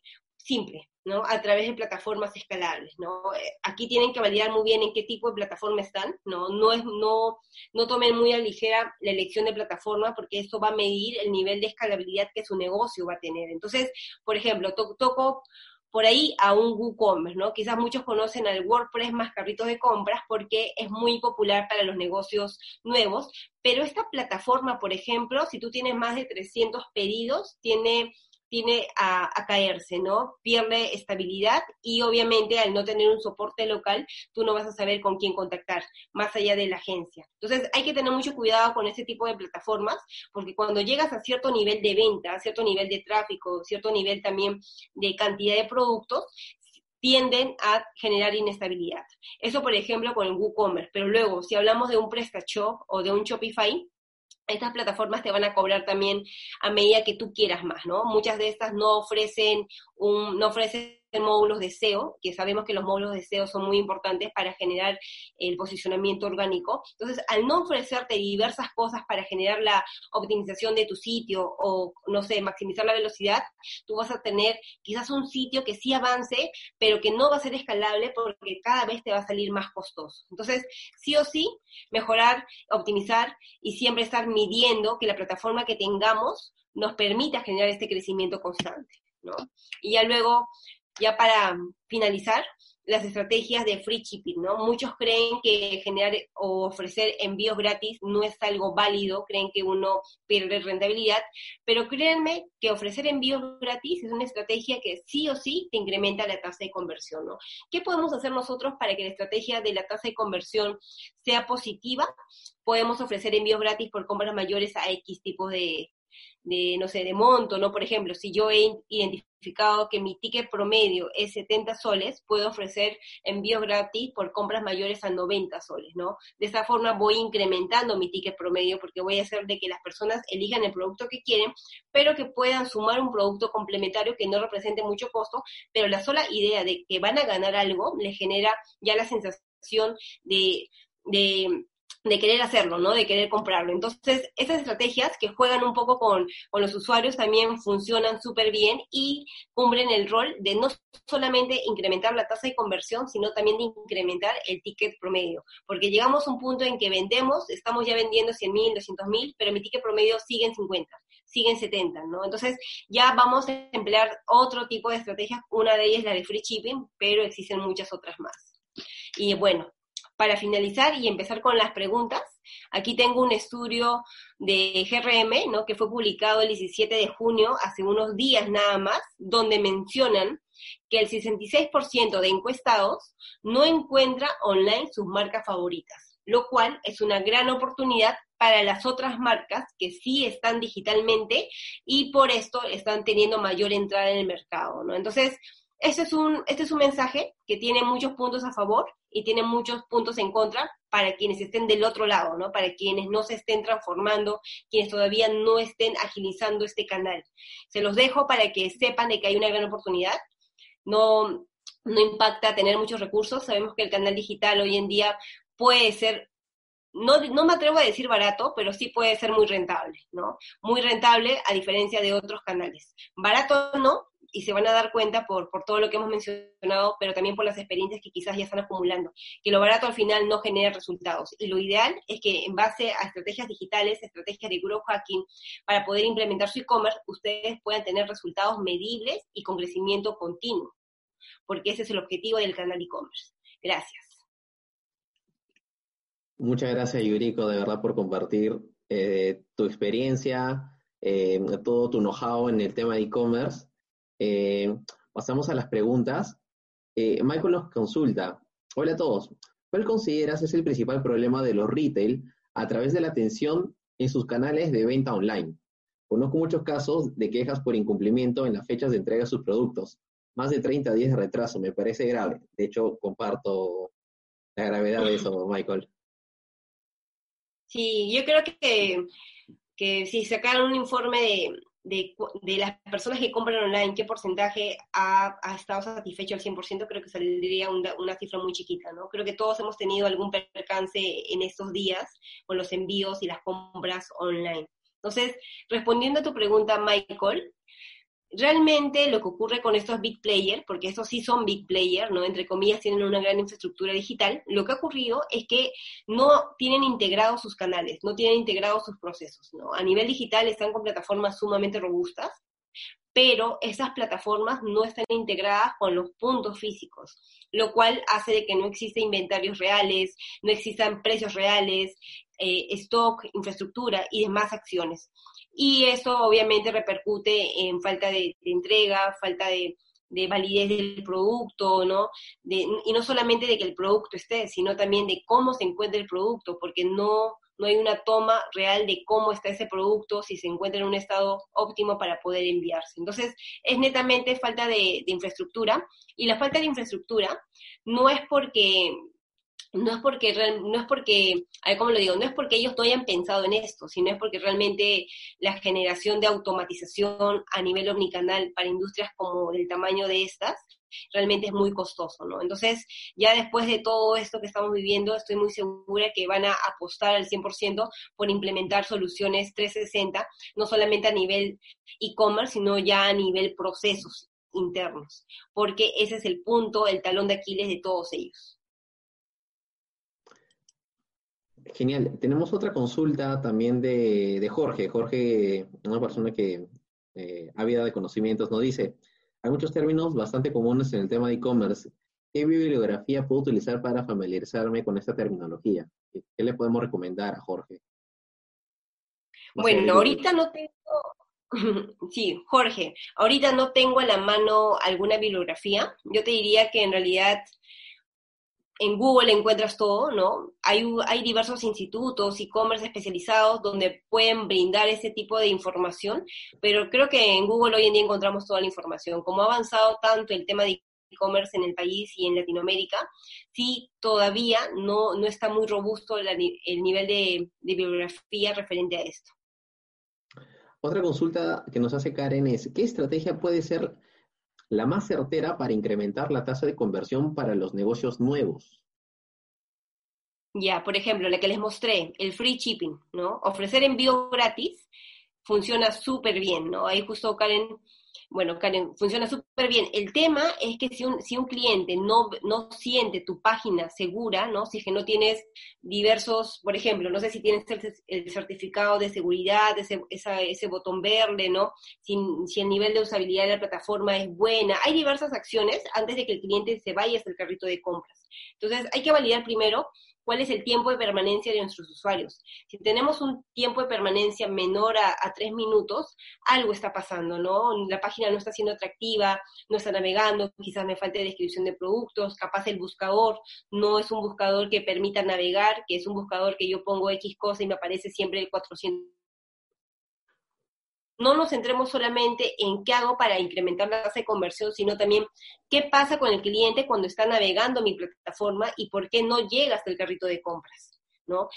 [SPEAKER 3] Simple, ¿no? A través de plataformas escalables, ¿no? Eh, aquí tienen que validar muy bien en qué tipo de plataforma están, ¿no? No, es, no, no tomen muy a ligera la elección de plataforma porque esto va a medir el nivel de escalabilidad que su negocio va a tener. Entonces, por ejemplo, toco por ahí a un WooCommerce, ¿no? Quizás muchos conocen al WordPress más carritos de compras porque es muy popular para los negocios nuevos, pero esta plataforma, por ejemplo, si tú tienes más de 300 pedidos, tiene tiene a, caerse, ¿no? Pierde estabilidad y obviamente al no tener un soporte local, tú no vas a saber con quién contactar, más allá de la agencia. Entonces hay que tener mucho cuidado con ese tipo de plataformas, porque cuando llegas a cierto nivel de venta, cierto nivel de tráfico, cierto nivel también de cantidad de productos, tienden a generar inestabilidad. Eso, por ejemplo, con el WooCommerce. Pero luego, si hablamos de un PrestaShop o de un Shopify, estas plataformas te van a cobrar también a medida que tú quieras más, ¿no? Muchas de estas no ofrecen un, no ofrecen módulos de SEO, que sabemos que los módulos de SEO son muy importantes para generar el posicionamiento orgánico. Entonces, al no ofrecerte diversas cosas para generar la optimización de tu sitio o, no sé, maximizar la velocidad, tú vas a tener quizás un sitio que sí avance, pero que no va a ser escalable porque cada vez te va a salir más costoso. Entonces, sí o sí, mejorar, optimizar y siempre estar midiendo que la plataforma que tengamos nos permita generar este crecimiento constante, ¿no? Y ya luego, ya para finalizar, las estrategias de free shipping, ¿no? Muchos creen que generar o ofrecer envíos gratis no es algo válido, creen que uno pierde rentabilidad, pero créanme que ofrecer envíos gratis es una estrategia que sí o sí te incrementa la tasa de conversión, ¿no? ¿Qué podemos hacer nosotros para que la estrategia de la tasa de conversión sea positiva? Podemos ofrecer envíos gratis por compras mayores a X tipo de, de, no sé, de monto, ¿no? Por ejemplo, si yo he identificado que mi ticket promedio es 70 soles, puedo ofrecer envíos gratis por compras mayores a 90 soles, ¿no? De esa forma voy incrementando mi ticket promedio porque voy a hacer de que las personas elijan el producto que quieren, pero que puedan sumar un producto complementario que no represente mucho costo, pero la sola idea de que van a ganar algo les genera ya la sensación de, de de querer hacerlo, ¿no? De querer comprarlo. Entonces, esas estrategias que juegan un poco con, los usuarios también funcionan súper bien y cumplen el rol de no solamente incrementar la tasa de conversión, sino también de incrementar el ticket promedio. Porque llegamos a un punto en que vendemos, estamos ya vendiendo 100 mil, 200 mil, pero mi ticket promedio sigue en 50, sigue en 70, ¿no? Entonces, ya vamos a emplear otro tipo de estrategias. Una de ellas es la de free shipping, pero existen muchas otras más. Y bueno, para finalizar y empezar con las preguntas, aquí tengo un estudio de GRM, ¿no? que fue publicado el 17 de junio, hace unos días nada más, donde mencionan que el 66% de encuestados no encuentra online sus marcas favoritas, lo cual es una gran oportunidad para las otras marcas que sí están digitalmente y por esto están teniendo mayor entrada en el mercado. Entonces, este es, un, este es un mensaje que tiene muchos puntos a favor y tiene muchos puntos en contra para quienes estén del otro lado, ¿no? Para quienes no se estén transformando, quienes todavía no estén agilizando este canal. Se los dejo para que sepan de que hay una gran oportunidad. No, no impacta tener muchos recursos. Sabemos que el canal digital hoy en día puede ser no, no, me atrevo a decir barato, pero sí puede ser muy rentable, ¿no? Muy rentable a diferencia de otros canales. Barato no, y se van a dar cuenta por, por todo lo que hemos mencionado, pero también por las experiencias que quizás ya están acumulando, que lo barato al final no genera resultados. Y lo ideal es que en base a estrategias digitales, estrategias de growth hacking, para poder implementar su e-commerce, ustedes puedan tener resultados medibles y con crecimiento continuo, porque ese es el objetivo del canal e-commerce. Gracias.
[SPEAKER 2] Muchas gracias, Yuriko, de verdad, por compartir eh, tu experiencia, eh, todo tu know-how en el tema de e-commerce. Eh, pasamos a las preguntas. Eh, Michael nos consulta. Hola a todos. ¿Cuál consideras es el principal problema de los retail a través de la atención en sus canales de venta online? Conozco muchos casos de quejas por incumplimiento en las fechas de entrega de sus productos. Más de 30 días de retraso, me parece grave. De hecho, comparto la gravedad de eso, Michael.
[SPEAKER 3] Sí, yo creo que, que si sacaron un informe de, de, las personas que compran online, qué porcentaje ha, estado satisfecho al 100%, creo que saldría una, una, cifra muy chiquita, ¿no? Creo que todos hemos tenido algún percance en estos días con los envíos y las compras online. Entonces, respondiendo a tu pregunta, Michael, realmente lo que ocurre con estos big players, porque estos sí son big players, ¿no? Entre comillas, tienen una gran infraestructura digital, lo que ha ocurrido es que no tienen integrados sus canales, no tienen integrados sus procesos. A nivel digital están con plataformas sumamente robustas, pero esas plataformas no están integradas con los puntos físicos, lo cual hace de que no existen inventarios reales, no existan precios reales, eh, stock, infraestructura y demás acciones y eso obviamente repercute en falta de, entrega, falta de, validez del producto, ¿no? y no solamente de que el producto esté, sino también de cómo se encuentra el producto, porque no, no hay una toma real de cómo está ese producto, si se encuentra en un estado óptimo para poder enviarse. Entonces, es netamente falta de, de infraestructura, y la falta de infraestructura no es porque no es porque no es porque, a ver cómo lo digo, no es porque ellos no hayan pensado en esto, sino es porque realmente la generación de automatización a nivel omnicanal para industrias como del tamaño de estas realmente es muy costoso, ¿no? Entonces, ya después de todo esto que estamos viviendo, estoy muy segura que van a apostar al 100% por implementar soluciones 360, no solamente a nivel e-commerce, sino ya a nivel procesos internos, porque ese es el punto, el talón de Aquiles de todos ellos.
[SPEAKER 2] Genial. Tenemos otra consulta también de, Jorge. Jorge, una persona que eh, vida de conocimientos, nos dice, hay muchos términos bastante comunes en el tema de e-commerce. ¿Qué bibliografía puedo utilizar para familiarizarme con esta terminología? ¿Qué, le podemos recomendar a Jorge?
[SPEAKER 3] Bueno, ahorita no tengo, sí, Jorge, ahorita no tengo a la mano alguna bibliografía. Yo te diría que en realidad en Google encuentras todo, ¿no? Hay, hay diversos institutos, e-commerce especializados donde pueden brindar ese tipo de información, pero creo que en Google hoy en día encontramos toda la información. Como ha avanzado tanto el tema de e-commerce en el país y en Latinoamérica, sí todavía no, no está muy robusto el, nivel de, de bibliografía referente a esto.
[SPEAKER 2] Otra consulta que nos hace Karen es, ¿qué estrategia puede ser la más certera para incrementar la tasa de conversión para los negocios nuevos.
[SPEAKER 3] Ya, por ejemplo, la que les mostré, el free shipping, ¿no? Ofrecer envío gratis funciona súper bien, ¿no? Ahí justo Karen bueno, Karen, funciona súper bien. El tema es que si un, si un cliente no, no siente tu página segura, ¿no? Si es que no tienes diversos, por ejemplo, no sé si tienes el, certificado de seguridad, ese, ese botón verde, ¿no? Si, si el nivel de usabilidad de la plataforma es buena. Hay diversas acciones antes de que el cliente se vaya hasta el carrito de compras. Entonces, hay que validar primero cuál es el tiempo de permanencia de nuestros usuarios. Si tenemos un tiempo de permanencia menor a, tres minutos, algo está pasando, ¿no? La página no está siendo atractiva, no está navegando, quizás me falte descripción de productos, capaz el buscador no es un buscador que permita navegar, que es un buscador que yo pongo X cosa y me aparece siempre el 400 no nos centremos solamente en qué hago para incrementar la tasa de conversión, sino también qué pasa con el cliente cuando está navegando mi plataforma y por qué no llega hasta el carrito de compras, ¿no?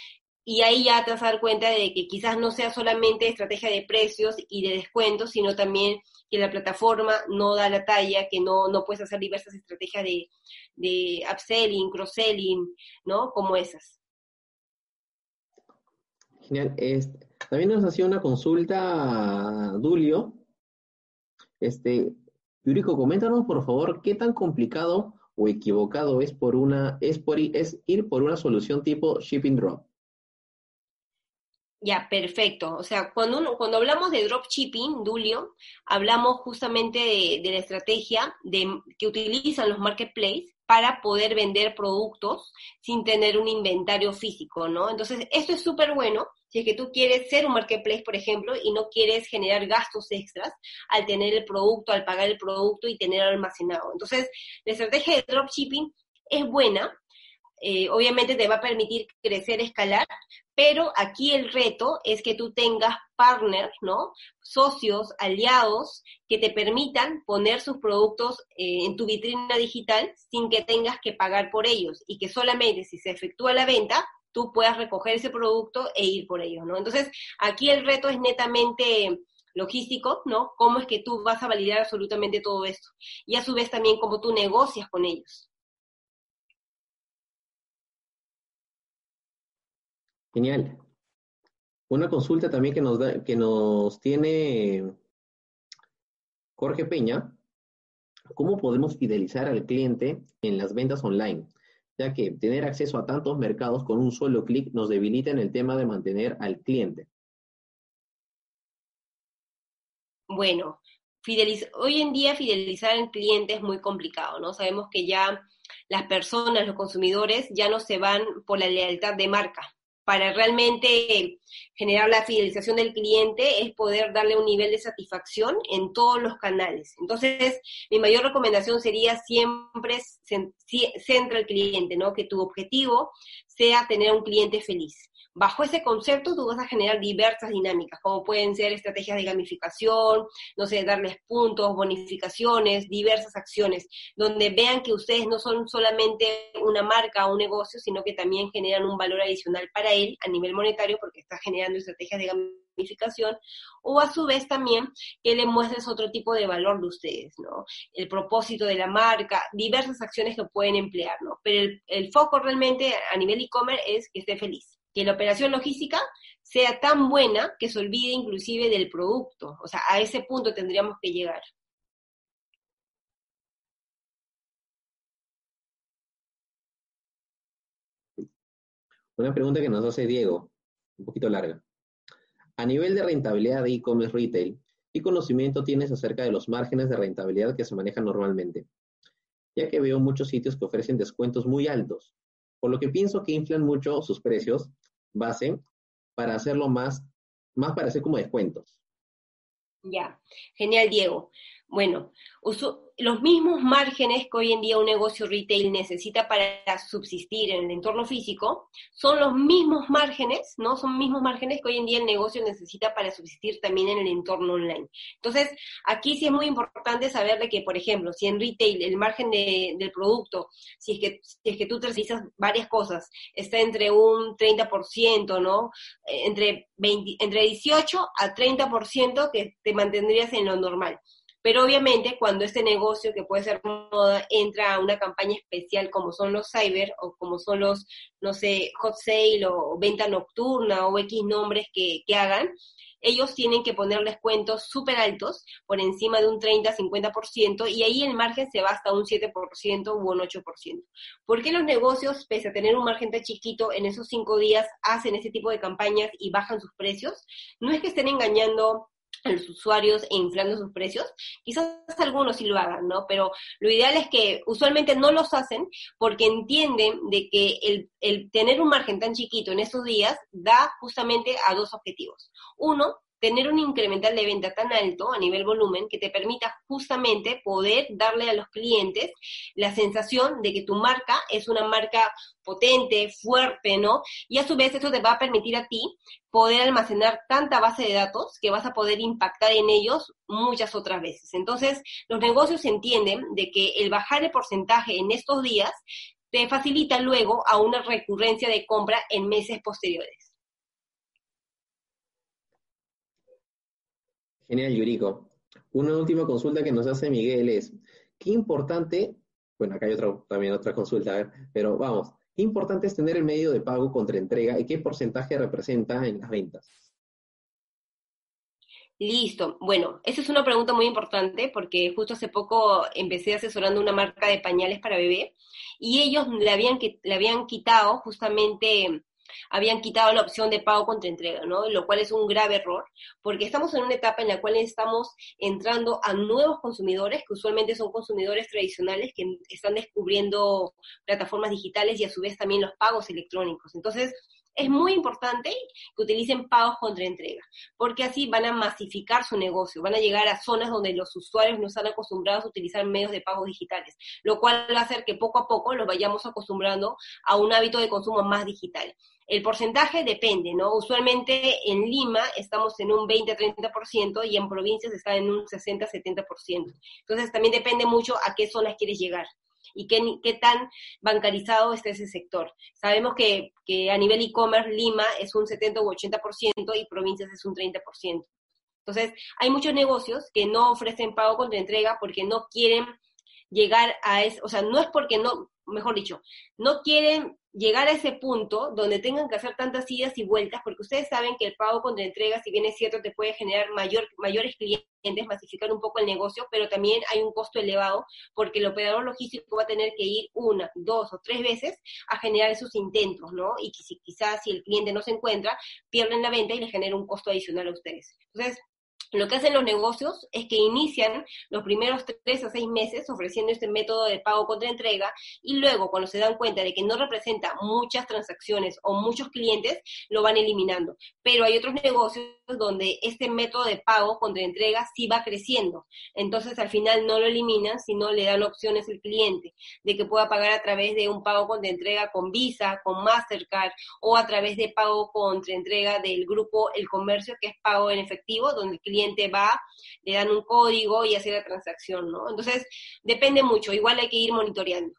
[SPEAKER 3] Y ahí ya te vas a dar cuenta de que quizás no sea solamente estrategia de precios y de descuentos, sino también que la plataforma no da la talla, que no, no puedes hacer diversas estrategias de, de upselling, cross-selling, ¿no? Como esas.
[SPEAKER 2] También nos hacía una consulta Dulio. Este, Yuriko, coméntanos por favor qué tan complicado o equivocado es por una es por es ir por una solución tipo shipping drop.
[SPEAKER 3] Ya, perfecto. O sea, cuando, cuando hablamos de dropshipping, Dulio, hablamos justamente de, de, la estrategia de, que utilizan los marketplaces para poder vender productos sin tener un inventario físico, ¿no? Entonces, esto es súper bueno si es que tú quieres ser un marketplace, por ejemplo, y no quieres generar gastos extras al tener el producto, al pagar el producto y tener almacenado. Entonces, la estrategia de dropshipping es buena, eh, obviamente te va a permitir crecer, escalar, pero aquí el reto es que tú tengas partners, ¿no? Socios, aliados, que te permitan poner sus productos eh, en tu vitrina digital sin que tengas que pagar por ellos y que solamente si se efectúa la venta, tú puedas recoger ese producto e ir por ellos. Entonces, aquí el reto es netamente logístico, ¿no? Cómo es que tú vas a validar absolutamente todo esto. Y a su vez también cómo tú negocias con ellos.
[SPEAKER 2] Genial. Una consulta también que nos, da, que nos tiene Jorge Peña. ¿Cómo podemos fidelizar al cliente en las ventas online? ya que tener acceso a tantos mercados con un solo clic nos debilita en el tema de mantener al cliente.
[SPEAKER 3] Bueno, hoy en día fidelizar al cliente es muy complicado, ¿no? Sabemos que ya las personas, los consumidores, ya no se van por la lealtad de marca, para realmente generar la fidelización del cliente es poder darle un nivel de satisfacción en todos los canales. Entonces, mi mayor recomendación sería siempre centra al cliente, ¿no? Que tu objetivo sea tener un cliente feliz. Bajo ese concepto tú vas a generar diversas dinámicas, como pueden ser estrategias de gamificación, no sé, darles puntos, bonificaciones, diversas acciones, donde vean que ustedes no son solamente una marca o un negocio, sino que también generan un valor adicional para él a nivel monetario porque está generando estrategias de gamificación, o a su vez también que le muestres otro tipo de valor de ustedes, ¿no? El propósito de la marca, diversas acciones que pueden emplear, ¿no? Pero el, el foco realmente a nivel e-commerce es que esté feliz que la operación logística sea tan buena que se olvide inclusive del producto. O sea, a ese punto tendríamos que llegar.
[SPEAKER 2] Una pregunta que nos hace Diego, un poquito larga. A nivel de rentabilidad de e-commerce retail, ¿qué conocimiento tienes acerca de los márgenes de rentabilidad que se manejan normalmente? Ya que veo muchos sitios que ofrecen descuentos muy altos, por lo que pienso que inflan mucho sus precios base para hacerlo más, más para hacer como descuentos.
[SPEAKER 3] Ya, genial Diego. Bueno, los mismos márgenes que hoy en día un negocio retail necesita para subsistir en el entorno físico, son los mismos márgenes, ¿no? Son mismos márgenes que hoy en día el negocio necesita para subsistir también en el entorno online. Entonces, aquí sí es muy importante saberle que, por ejemplo, si en retail el margen del producto, si es que, si es que tú varias cosas, está entre un 30%, ¿no? Eh, entre, 20, entre 18 a 30% que te mantendrías en lo normal. Pero obviamente cuando este negocio, que puede ser moda, entra a una campaña especial como son los cyber o como son los, no sé, hot sale o venta nocturna o X nombres que, que hagan, ellos tienen que poner descuentos súper altos, por encima de un 30-50%, y ahí el margen se va hasta un 7% u un 8%. ¿Por qué los negocios, pese a tener un margen tan chiquito, en esos cinco días hacen ese tipo de campañas y bajan sus precios? No es que estén engañando a los usuarios e inflando sus precios, quizás algunos sí lo hagan, ¿no? Pero lo ideal es que usualmente no los hacen porque entienden de que el, el tener un margen tan chiquito en estos días da justamente a dos objetivos. Uno, tener un incremental de venta tan alto a nivel volumen que te permita justamente poder darle a los clientes la sensación de que tu marca es una marca potente, fuerte, ¿no? Y a su vez eso te va a permitir a ti poder almacenar tanta base de datos que vas a poder impactar en ellos muchas otras veces. Entonces, los negocios entienden de que el bajar el porcentaje en estos días te facilita luego a una recurrencia de compra en meses posteriores.
[SPEAKER 2] Genial, Yuriko. Una última consulta que nos hace Miguel es, qué importante, bueno, acá hay otra, también otra consulta, a ver, pero vamos, qué importante es tener el medio de pago contra entrega y qué porcentaje representa en las ventas.
[SPEAKER 3] Listo. Bueno, esa es una pregunta muy importante porque justo hace poco empecé asesorando una marca de pañales para bebé y ellos le habían, le habían quitado justamente habían quitado la opción de pago contra entrega, ¿no? Lo cual es un grave error, porque estamos en una etapa en la cual estamos entrando a nuevos consumidores, que usualmente son consumidores tradicionales que están descubriendo plataformas digitales y a su vez también los pagos electrónicos. Entonces, es muy importante que utilicen pagos contra entrega, porque así van a masificar su negocio, van a llegar a zonas donde los usuarios no están acostumbrados a utilizar medios de pago digitales, lo cual va a hacer que poco a poco los vayamos acostumbrando a un hábito de consumo más digital. El porcentaje depende, ¿no? Usualmente en Lima estamos en un 20-30% y en provincias está en un 60-70%. Entonces también depende mucho a qué zonas quieres llegar y qué, qué tan bancarizado está ese sector. Sabemos que, que a nivel e-commerce Lima es un 70 u 80% y provincias es un 30%. Entonces, hay muchos negocios que no ofrecen pago contra entrega porque no quieren llegar a eso, o sea, no es porque no, mejor dicho, no quieren llegar a ese punto donde tengan que hacer tantas idas y vueltas, porque ustedes saben que el pago contra entrega, si bien es cierto, te puede generar mayor, mayores clientes, masificar un poco el negocio, pero también hay un costo elevado, porque el operador logístico va a tener que ir una, dos o tres veces a generar esos intentos, ¿no? Y quizás si el cliente no se encuentra, pierden la venta y le genera un costo adicional a ustedes. Entonces, lo que hacen los negocios es que inician los primeros tres a seis meses ofreciendo este método de pago contra entrega y luego cuando se dan cuenta de que no representa muchas transacciones o muchos clientes, lo van eliminando. Pero hay otros negocios donde este método de pago contra entrega sí va creciendo. Entonces al final no lo eliminan, sino le dan opciones al cliente de que pueda pagar a través de un pago contra entrega con Visa, con Mastercard o a través de pago contra entrega del grupo El Comercio, que es pago en efectivo, donde el cliente va, le dan un código y hace la transacción, ¿no? Entonces, depende mucho, igual hay que ir monitoreando.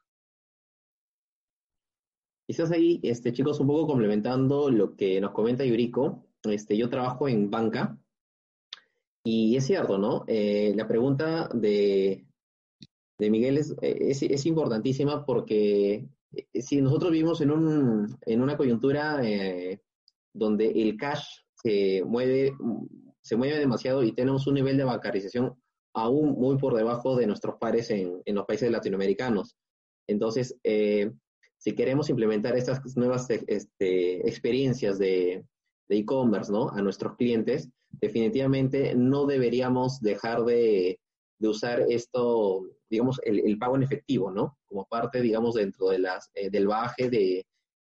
[SPEAKER 2] Quizás ahí, este, chicos, un poco complementando lo que nos comenta Yuriko, este, yo trabajo en banca y es cierto, ¿no? Eh, la pregunta de, de Miguel es, es, importantísima porque eh, si nosotros vivimos en, un, en una coyuntura eh, donde el cash se mueve se mueve demasiado y tenemos un nivel de bancarización aún muy por debajo de nuestros pares en, los países latinoamericanos. Entonces, eh, si queremos implementar estas nuevas este, experiencias de e-commerce ¿no? a nuestros clientes, definitivamente no deberíamos dejar de, usar esto, digamos, el, pago en efectivo, ¿no? Como parte, digamos, dentro de las, eh, del baje de,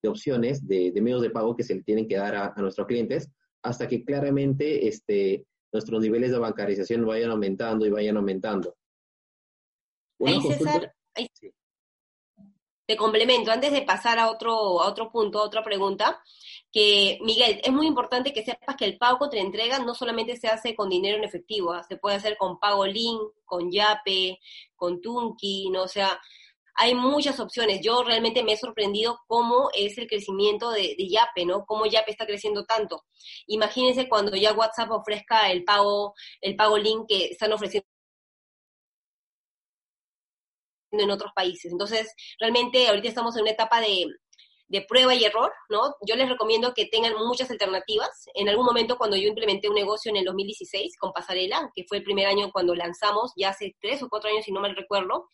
[SPEAKER 2] opciones, de, medios de pago que se le tienen que dar a nuestros clientes, hasta que claramente este, nuestros niveles de bancarización vayan aumentando y vayan aumentando.
[SPEAKER 3] Ahí, César, te complemento, antes de pasar a otro, a otro punto, a otra pregunta, que Miguel, es muy importante que sepas que el pago contra entrega no solamente se hace con dinero en efectivo, ¿ah? se puede hacer con pago link, con Yape, con Tunki, ¿no? O sea, hay muchas opciones. Yo realmente me he sorprendido cómo es el crecimiento de, Yape, ¿no? Cómo Yape está creciendo tanto. Imagínense cuando ya WhatsApp ofrezca el pago, el pago link que están ofreciendo en otros países. Entonces, realmente ahorita estamos en una etapa de, de prueba y error, ¿no? Yo les recomiendo que tengan muchas alternativas. En algún momento cuando yo implementé un negocio en el 2016 con Pasarela, que fue el primer año cuando lanzamos, ya hace tres o cuatro años si no mal recuerdo,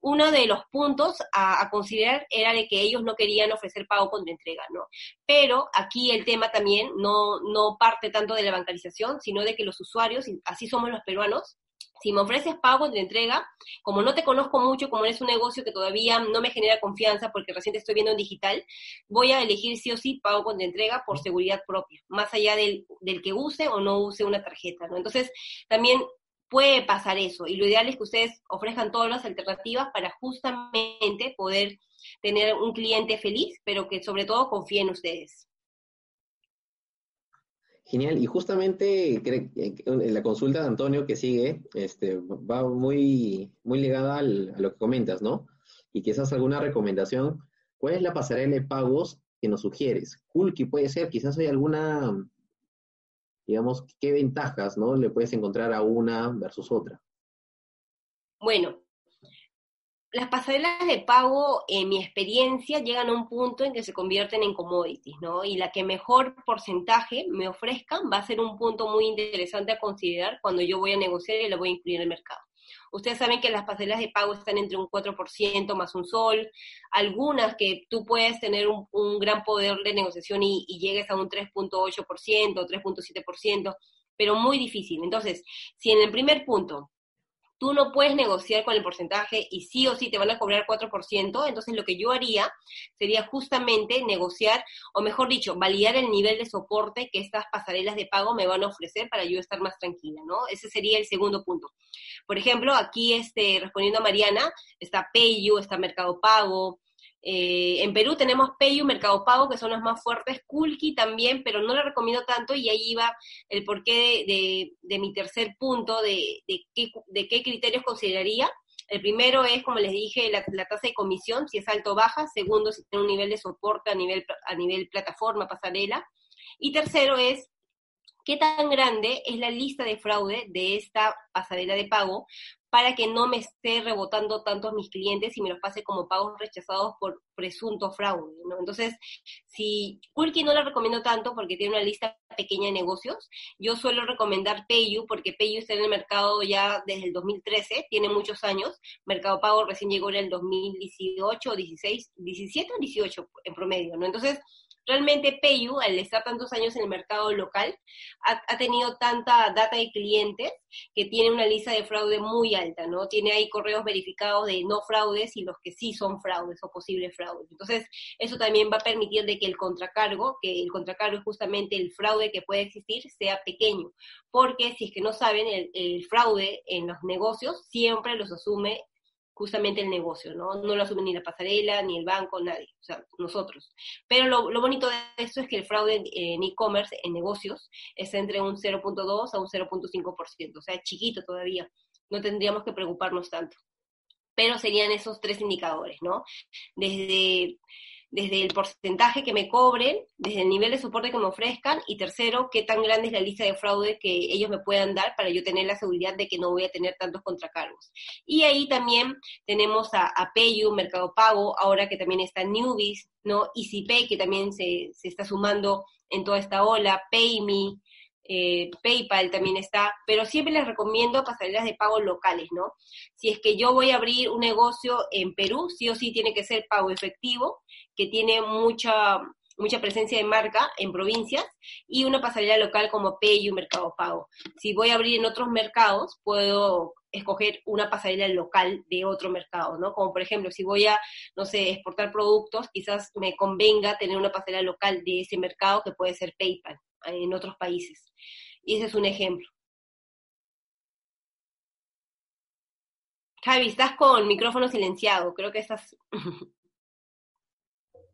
[SPEAKER 3] uno de los puntos a, considerar era de que ellos no querían ofrecer pago contra entrega, ¿no? Pero aquí el tema también no, no parte tanto de la bancarización, sino de que los usuarios, así somos los peruanos, si me ofreces pago de entrega, como no te conozco mucho, como eres un negocio que todavía no me genera confianza porque recién estoy viendo en digital, voy a elegir sí o sí pago con entrega por seguridad propia, más allá del, del que use o no use una tarjeta. Entonces, también puede pasar eso y lo ideal es que ustedes ofrezcan todas las alternativas para justamente poder tener un cliente feliz, pero que sobre todo confíe en ustedes.
[SPEAKER 2] Genial, y justamente en la consulta de Antonio que sigue, este, va muy, muy ligada a lo que comentas, ¿no? Y quizás alguna recomendación. ¿Cuál es la pasarela de pagos que nos sugieres? Kulki puede ser, quizás hay alguna, digamos, ¿qué ventajas, ¿no? Le puedes encontrar a una versus otra.
[SPEAKER 3] Bueno, las pasarelas de pago, en mi experiencia, llegan a un punto en que se convierten en commodities, ¿no? Y la que mejor porcentaje me ofrezcan va a ser un punto muy interesante a considerar cuando yo voy a negociar y lo voy a incluir en el mercado. Ustedes saben que las pasarelas de pago están entre un 4% más un sol, algunas que tú puedes tener un, gran poder de negociación y llegues a un 3.8%, 3.7%, pero muy difícil. Entonces, si en el primer punto tú no puedes negociar con el porcentaje y sí o sí te van a cobrar 4%, entonces lo que yo haría sería justamente negociar, o mejor dicho, validar el nivel de soporte que estas pasarelas de pago me van a ofrecer para yo estar más tranquila, ¿no? Ese sería el segundo punto. Por ejemplo, aquí este, respondiendo a Mariana, está PayU, está Mercado Pago, eh, en Perú tenemos Payu, Mercado Pago, que son los más fuertes, Kulki también, pero no lo recomiendo tanto y ahí iba el porqué de, mi tercer punto, de, qué, criterios consideraría. El primero es, como les dije, la, tasa de comisión, si es alto o baja. Segundo, si tiene un nivel de soporte a nivel, a nivel plataforma, pasarela. Y tercero es qué tan grande es la lista de fraude de esta pasarela de pago para que no me esté rebotando tanto mis clientes y me los pase como pagos rechazados por presunto fraude, ¿no? Entonces, si Kulki no la recomiendo tanto porque tiene una lista pequeña de negocios, yo suelo recomendar Payu porque Payu está en el mercado ya desde el 2013, tiene muchos años, Mercado Pago recién llegó en el 2018, 16, 17 o 18 en promedio, ¿no? Entonces, realmente Payu, al estar tantos años en el mercado local, ha, tenido tanta data de clientes que tiene una lista de fraude muy alta, ¿no? Tiene ahí correos verificados de no fraudes y los que sí son fraudes o posibles fraudes. Entonces, eso también va a permitir de que el contracargo, que el contracargo es justamente el fraude que puede existir, sea pequeño. Porque si es que no saben, el, el fraude en los negocios siempre los asume justamente el negocio, ¿no? No lo asume ni la pasarela, ni el banco, nadie, o sea, nosotros. Pero lo, bonito de esto es que el fraude en e-commerce, en negocios, está entre un 0.2 a un 0.5%, o sea, es chiquito todavía, no tendríamos que preocuparnos tanto. Pero serían esos tres indicadores, ¿no? Desde desde el porcentaje que me cobren, desde el nivel de soporte que me ofrezcan y tercero, qué tan grande es la lista de fraude que ellos me puedan dar para yo tener la seguridad de que no voy a tener tantos contracargos. Y ahí también tenemos a, a Payu, Mercado Pago, ahora que también está Newbies, ¿no? EasyPay, que también se, se está sumando en toda esta ola, PayMe, eh, PayPal también está, pero siempre les recomiendo pasarelas de pago locales, ¿no? Si es que yo voy a abrir un negocio en Perú, sí o sí tiene que ser pago efectivo, que tiene mucha mucha presencia de marca en provincias y una pasarela local como PayU Mercado Pago. Si voy a abrir en otros mercados, puedo escoger una pasarela local de otro mercado, ¿no? Como por ejemplo, si voy a, no sé, exportar productos, quizás me convenga tener una pasarela local de ese mercado que puede ser PayPal en otros países. Y ese es un ejemplo. Javi, estás con micrófono silenciado, creo que estás...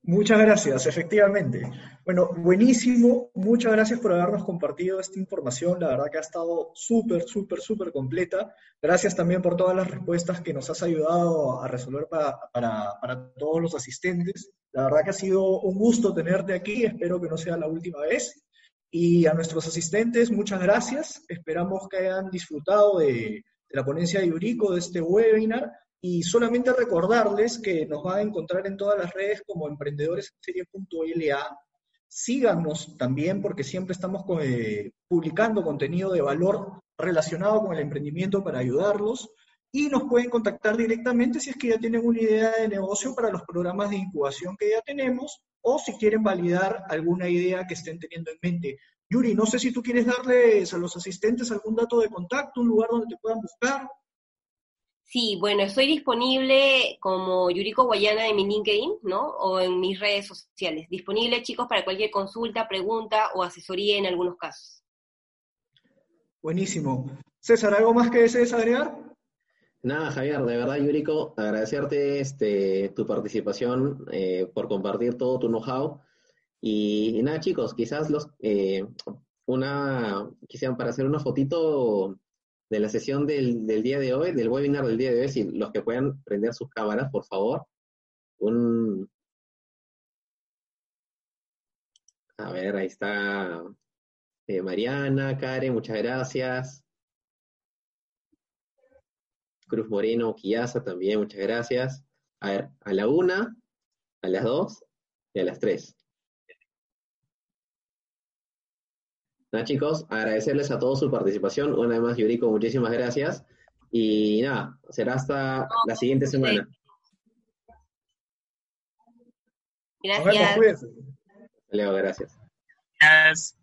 [SPEAKER 4] Muchas gracias, efectivamente. Bueno, buenísimo. Muchas gracias por habernos compartido esta información. La verdad que ha estado súper, súper, súper completa. Gracias también por todas las respuestas que nos has ayudado a resolver para, para, para todos los asistentes. La verdad que ha sido un gusto tenerte aquí. Espero que no sea la última vez. Y a nuestros asistentes, muchas gracias. Esperamos que hayan disfrutado de, la ponencia de Yuriko, de este webinar. Y solamente recordarles que nos van a encontrar en todas las redes como emprendedoresenserie.la. Síganos también porque siempre estamos eh, publicando contenido de valor relacionado con el emprendimiento para ayudarlos. Y nos pueden contactar directamente si es que ya tienen una idea de negocio para los programas de incubación que ya tenemos o si quieren validar alguna idea que estén teniendo en mente. Yuri, no sé si tú quieres darles a los asistentes algún dato de contacto, un lugar donde te puedan buscar.
[SPEAKER 3] Sí, bueno, estoy disponible como Yuriko Guayana en mi LinkedIn, ¿no? O en mis redes sociales. Disponible, chicos, para cualquier consulta, pregunta o asesoría en algunos casos.
[SPEAKER 4] Buenísimo. César, ¿algo más que desees agregar?
[SPEAKER 2] Nada, Javier, de verdad, Yuriko, agradecerte este, tu participación, eh, por compartir todo tu know-how. Y, nada, chicos, quizás los eh, una quisieran para hacer una fotito de la sesión del, del, día de hoy, del webinar del día de hoy, si los que puedan prender sus cámaras, por favor. Un a ver, ahí está eh, Mariana, Karen, muchas gracias. Cruz Moreno, Quiaza también, muchas gracias. A ver, a la una, a las dos y a las tres. Nada, chicos, agradecerles a todos su participación. Una vez más, Yuriko, muchísimas gracias. Y nada, será hasta la siguiente semana.
[SPEAKER 3] Gracias.
[SPEAKER 2] Leo, gracias.
[SPEAKER 5] Gracias.